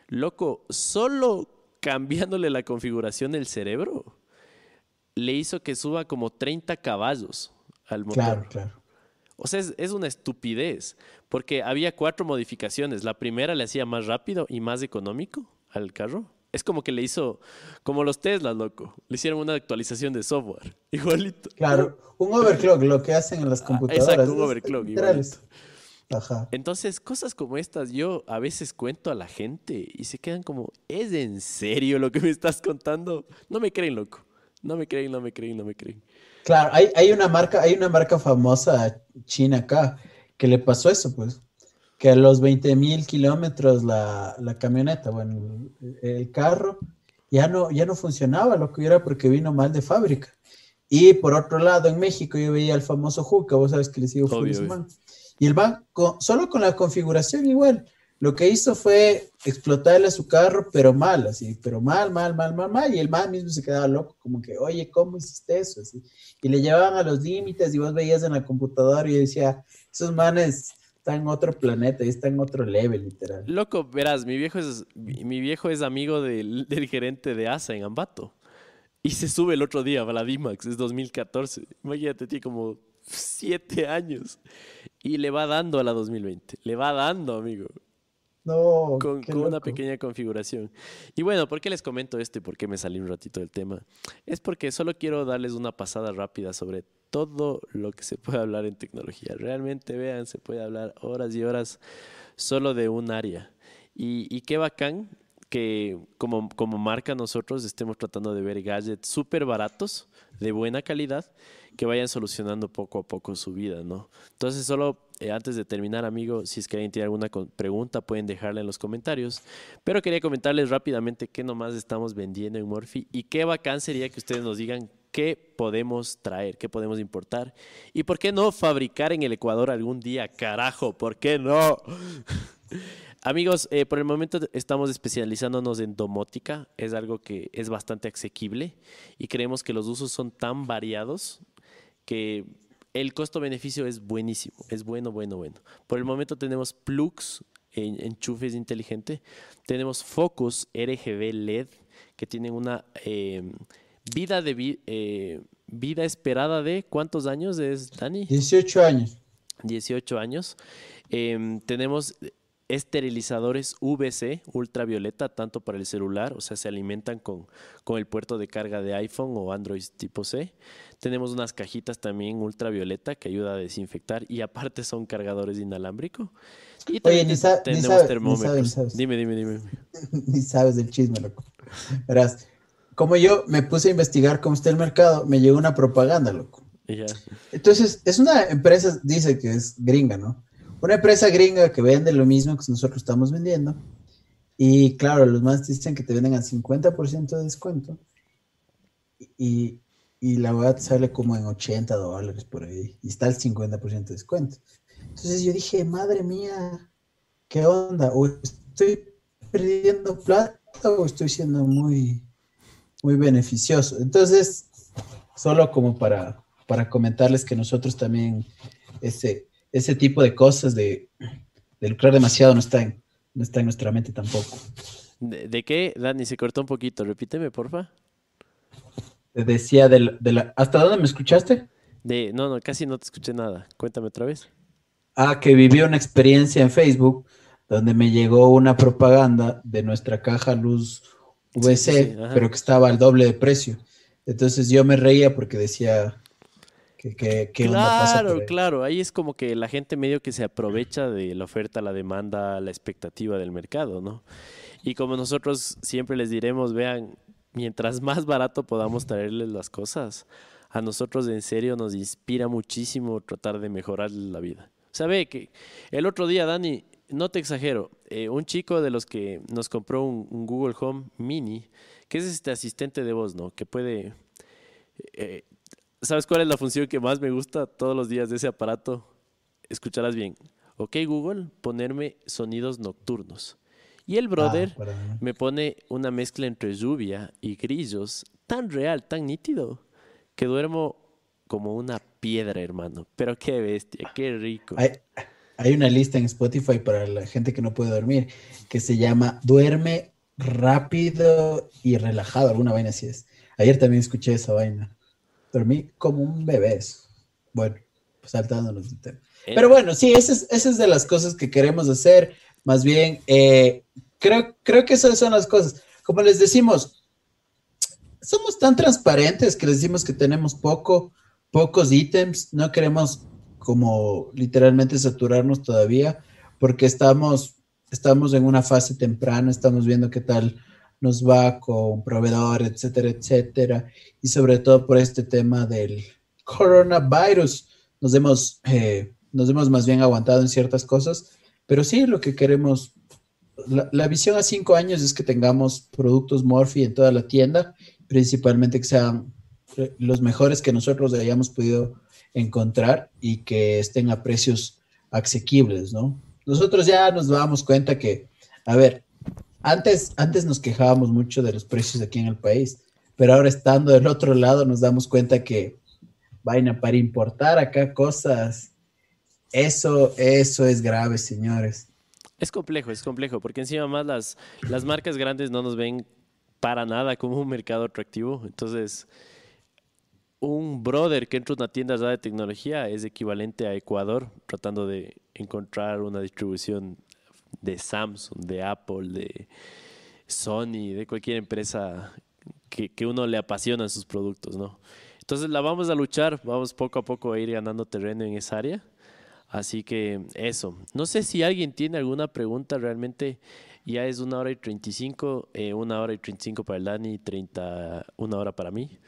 Loco, solo cambiándole la configuración del cerebro, le hizo que suba como 30 caballos al motor. Claro, claro. O sea, es, es, una estupidez, porque había cuatro modificaciones. La primera le hacía más rápido y más económico al carro es como que le hizo, como los Tesla, loco. Le hicieron una actualización de software. Igualito. Claro, un overclock, lo que hacen en las ah, computadoras. Exacto, un overclock, igualito. Ajá. Entonces, cosas como estas yo a veces cuento a la gente y se quedan como, ¿es en serio lo que me estás contando? No me creen, loco. No me creen, no me creen, no me creen. Claro, hay, hay una marca, hay una marca famosa china acá que le pasó eso, pues que a los 20 mil kilómetros la, camioneta, bueno, el, carro ya no, ya no funcionaba, lo que era porque vino mal de fábrica. Y por otro lado, en México yo veía el famoso Juca, vos sabes que le sigo Y el van, solo con la configuración igual, lo que hizo fue explotarle a su carro, pero mal, así, pero mal, mal, mal, mal, mal. Y el man mismo se quedaba loco, como que, oye, ¿cómo hiciste eso? Así. Y le llevaban a los límites y vos veías en la computadora y decía, esos manes están en otro planeta y están en otro level, literal. Loco, verás, mi viejo es, mi viejo es amigo del, del gerente de ASA en Ambato. Y se sube el otro día, Vladimax, es 2014. Imagínate, tiene como siete años. Y le va dando a la 2020. Le va dando, amigo. No, con, una pequeña configuración. Y bueno, ¿por qué les comento esto y por qué me salí un ratito del tema? Es porque solo quiero darles una pasada rápida sobre todo lo que se puede hablar en tecnología. Realmente, vean, se puede hablar horas y horas solo de un área. Y, y qué bacán que como, como marca nosotros estemos tratando de ver gadgets súper baratos, de buena calidad, que vayan solucionando poco a poco su vida, ¿no? Entonces, solo eh, antes de terminar, amigo, si es que alguien tiene alguna pregunta, pueden dejarla en los comentarios. Pero quería comentarles rápidamente qué nomás estamos vendiendo en Morphy y qué bacán sería que ustedes nos digan qué podemos traer, qué podemos importar y por qué no fabricar en el Ecuador algún día, carajo, ¿por qué no? Amigos, eh, por el momento estamos especializándonos en domótica, es algo que es bastante asequible y creemos que los usos son tan variados que el costo-beneficio es buenísimo, es bueno, bueno, bueno. Por el momento tenemos plugs, en, enchufes inteligentes, tenemos focos RGB LED que tienen una eh, vida de vi- eh, vida esperada de ¿cuántos años es Dani? 18 años. 18 años. Em, tenemos esterilizadores VC ultravioleta, tanto para el celular, o sea, se alimentan con, con el puerto de carga de iPhone o Android tipo C. Tenemos unas cajitas también ultravioleta que ayuda a desinfectar y aparte son cargadores inalámbricos. Y Oye, ni sa- tenemos ni termómetros. sabe, ni sabes. Dime, dime, dime. Ni sabes del chisme, loco. Verás, como yo me puse a investigar cómo está el mercado, me llegó una propaganda, loco. Y ya. Entonces, es una empresa, dice que es gringa, ¿no? Una empresa gringa que vende lo mismo que nosotros estamos vendiendo. Y claro, los más dicen que te venden al 50% de descuento. Y, y la verdad sale como en 80 dólares por ahí. Y está el 50% de descuento. Entonces yo dije, madre mía, ¿qué onda? ¿O estoy perdiendo plata o estoy siendo muy, muy beneficioso? Entonces, solo como para, para comentarles que nosotros también ese, ese tipo de cosas de, de lucrar demasiado no está, en, no está en nuestra mente tampoco. ¿De, de qué? Dani, se cortó un poquito. Repíteme, porfa. Te decía del- de la... ¿Hasta dónde me escuchaste? De, no, no, casi no te escuché nada. Cuéntame otra vez. Ah, que viví una experiencia en Facebook donde me llegó una propaganda de nuestra caja luz VC, Sí, sí, sí, ajá. pero que estaba al doble de precio. Entonces yo me reía porque decía que, que, ¿qué onda pasa por Claro, claro. Ahí es como que la gente medio que se aprovecha de la oferta, la demanda, la expectativa del mercado, ¿no? Y como nosotros siempre les diremos, vean, mientras más barato podamos traerles las cosas, a nosotros en serio nos inspira muchísimo tratar de mejorar la vida. Ve que el otro día, Dani, no te exagero, eh, un chico de los que nos compró un, Google Home Mini, que es este asistente de voz, ¿no? Que puede... eh, ¿Sabes cuál es la función que más me gusta todos los días de ese aparato? Escucharás bien. Ok, Google, ponerme sonidos nocturnos. Y el brother Ah, para- me pone una mezcla entre lluvia y grillos, tan real, tan nítido, que duermo como una piedra, hermano. Pero qué bestia, qué rico. Hay, hay una lista en Spotify para la gente que no puede dormir que se llama Duerme rápido y relajado, alguna vaina así es. Ayer también escuché esa vaina. Dormí como un bebé. Bueno, pues saltándonos del tema. Eh, Pero bueno, sí, esa es, esa es de las cosas que queremos hacer. Más bien, eh, creo, creo que esas son las cosas. Como les decimos, somos tan transparentes que les decimos que tenemos poco, pocos ítems. No queremos como literalmente saturarnos todavía porque estamos, estamos en una fase temprana, estamos viendo qué tal nos va con proveedor, etcétera, etcétera. Y sobre todo por este tema del coronavirus, nos hemos, eh, nos hemos más bien aguantado en ciertas cosas. Pero sí, lo que queremos, la, la visión a cinco años es que tengamos productos Morphy en toda la tienda, principalmente que sean los mejores que nosotros hayamos podido encontrar y que estén a precios asequibles, ¿no? nosotros ya nos damos cuenta que, a ver, antes, antes nos quejábamos mucho de los precios aquí en el país, pero ahora estando del otro lado nos damos cuenta que vaina para importar acá cosas, eso, eso es grave, señores. Es complejo, es complejo, porque encima más las, las marcas grandes no nos ven para nada como un mercado atractivo. Entonces, un brother que entra a una tienda de tecnología es equivalente a Ecuador, tratando de encontrar una distribución de Samsung, de Apple, de Sony, de cualquier empresa que, que uno le apasiona sus productos, ¿no? Entonces la vamos a luchar, vamos poco a poco a ir ganando terreno en esa área. Así que eso. No sé si alguien tiene alguna pregunta realmente. Ya es una hora y 35, eh, una hora y 35 para el Dani, 30, una hora para mí.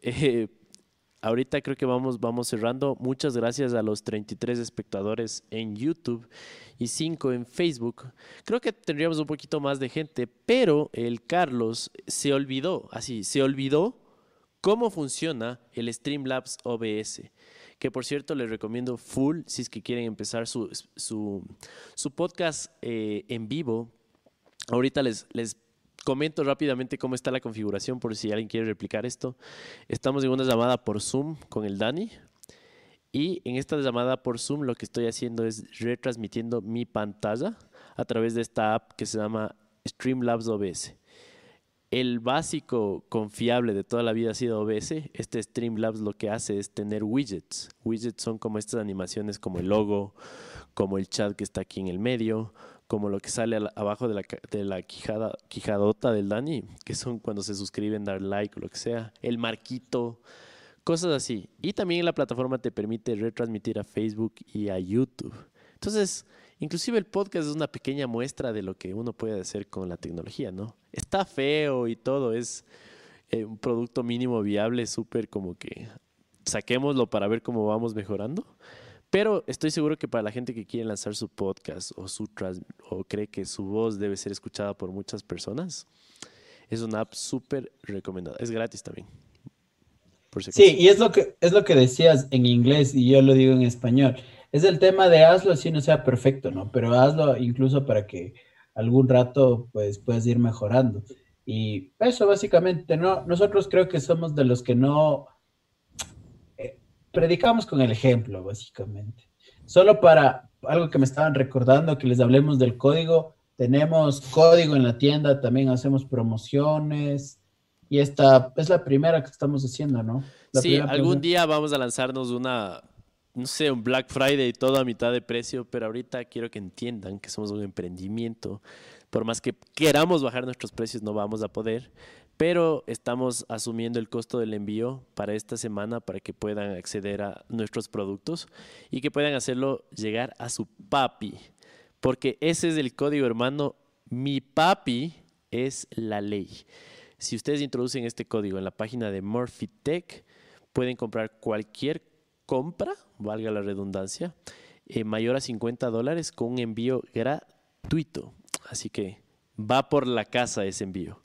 Eh, ahorita creo que vamos, vamos cerrando. Muchas gracias a los 33 espectadores en YouTube y 5 en Facebook. Creo que tendríamos un poquito más de gente, pero el Carlos se olvidó, así, se olvidó cómo funciona el Streamlabs OBS que por cierto les recomiendo full si es que quieren empezar su, su, podcast eh, en vivo. Ahorita les, les comento rápidamente cómo está la configuración por si alguien quiere replicar esto. Estamos en una llamada por Zoom con el Dani. Y en esta llamada por Zoom lo que estoy haciendo es retransmitiendo mi pantalla a través de esta app que se llama Streamlabs OBS el básico confiable de toda la vida ha sido OBS. Este Streamlabs lo que hace es tener widgets. Widgets son como estas animaciones como el logo, como el chat que está aquí en el medio, como lo que sale abajo de la, de la quijada, quijadota del Dani, que son cuando se suscriben, dar like o lo que sea, el marquito, cosas así. Y también la plataforma te permite retransmitir a Facebook y a YouTube. Entonces, Inclusive el podcast es una pequeña muestra de lo que uno puede hacer con la tecnología, ¿no? Está feo y todo, es eh, un producto mínimo viable, súper como que saquémoslo para ver cómo vamos mejorando. Pero estoy seguro que para la gente que quiere lanzar su podcast o, su o cree que su voz debe ser escuchada por muchas personas, es una app súper recomendada. Es gratis también. sí, y es lo, que, es lo que decías en inglés y yo lo digo en español es el tema de hazlo así no sea perfecto, ¿no? Pero hazlo incluso para que algún rato pues puedas ir mejorando. Y eso básicamente, ¿no? Nosotros creo que somos de los que no eh, predicamos con el ejemplo, básicamente. Solo para algo que me estaban recordando, que les hablemos del código, tenemos código en la tienda, también hacemos promociones. Y esta es la primera que estamos haciendo, ¿no? sí, algún día vamos a lanzarnos una no sé, un Black Friday todo a mitad de precio, pero ahorita quiero que entiendan que somos un emprendimiento. Por más que queramos bajar nuestros precios, no vamos a poder, pero estamos asumiendo el costo del envío para esta semana para que puedan acceder a nuestros productos y que puedan hacerlo llegar a su papi, porque ese es el código hermano. Mi papi es la ley. Si ustedes introducen este código en la página de Murphy Tech, pueden comprar cualquier compra, valga la redundancia, eh, mayor a 50 dólares con envío gratuito. Así que va por la casa ese envío.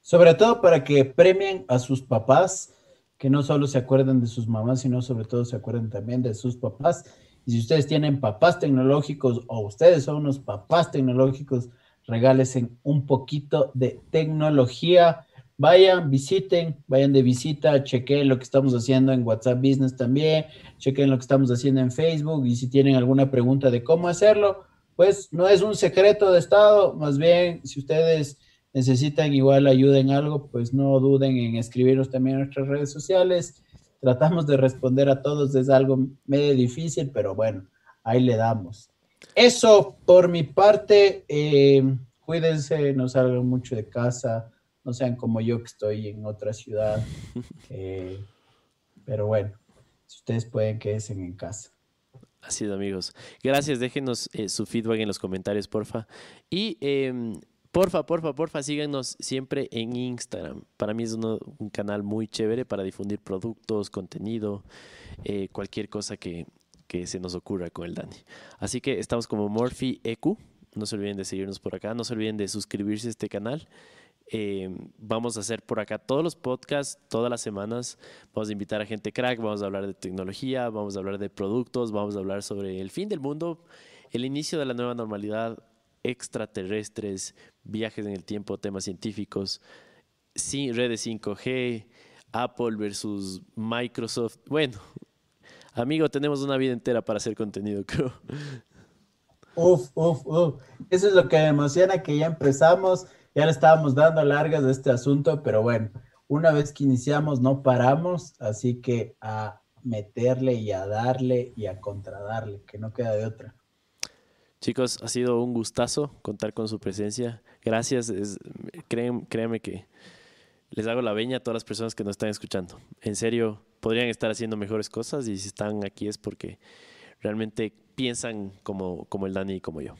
Sobre todo para que premien a sus papás, que no solo se acuerden de sus mamás, sino sobre todo se acuerden también de sus papás. Y si ustedes tienen papás tecnológicos o ustedes son unos papás tecnológicos, regálesen un poquito de tecnología vayan, visiten, vayan de visita, chequen lo que estamos haciendo en WhatsApp Business también, chequen lo que estamos haciendo en Facebook y si tienen alguna pregunta de cómo hacerlo, pues no es un secreto de Estado, más bien si ustedes necesitan igual ayuda en algo, pues no duden en escribirnos también en nuestras redes sociales. Tratamos de responder a todos, es algo medio difícil, pero bueno, ahí le damos. Eso por mi parte, eh, cuídense, no salgan mucho de casa no sean como yo que estoy en otra ciudad. Eh, pero bueno, si ustedes pueden, quédense en casa. Así es, amigos. Gracias, déjenos eh, su feedback en los comentarios, porfa. Y em, porfa, porfa, porfa, síganos siempre en Instagram. Para mí es un canal muy chévere para difundir productos, contenido, eh, cualquier cosa que, que se nos ocurra con el Dani. Así que estamos como Morphy EQ. No se olviden de seguirnos por acá. No se olviden de suscribirse a este canal. Eh, vamos a hacer por acá todos los podcasts, todas las semanas. Vamos a invitar a gente crack, vamos a hablar de tecnología, vamos a hablar de productos, vamos a hablar sobre el fin del mundo el inicio de la nueva normalidad, extraterrestres, viajes en el tiempo, temas científicos, sí, redes 5G, Apple versus Microsoft. Bueno, amigo, tenemos una vida entera para hacer contenido, creo. Uf, uf, uf. Eso es lo que me emociona, que ya empezamos, ya le estábamos dando largas de este asunto, pero bueno, una vez que iniciamos no paramos, así que a meterle y a darle y a contradarle, que no queda de otra. Chicos, ha sido un gustazo contar con su presencia. Gracias. Es, créeme que les hago la veña a todas las personas que nos están escuchando. En serio, podrían estar haciendo mejores cosas y si están aquí es porque realmente piensan como, como el Dani y como yo.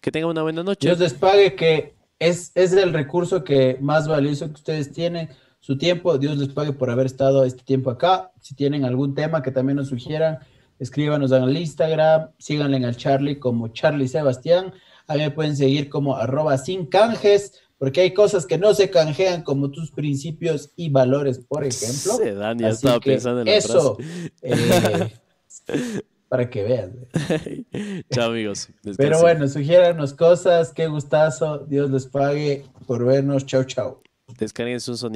Que tengan una buena noche. Dios les pague que es, es el recurso que más valioso que ustedes tienen, su tiempo. Dios les pague por haber estado este tiempo acá. Si tienen algún tema que también nos sugieran, escríbanos en el Instagram, síganle al Charlie como Charlie Sebastián, a mí me pueden seguir como arroba sin canjes, porque hay cosas que no se canjean como tus principios y valores, por ejemplo. Sí, Dani, ya estaba pensando en la eso, eh, para que veas. Chao amigos. Pero bueno, sugiéranos cosas, qué gustazo, Dios les pague por vernos, chao, chao. Descarguen su sonido.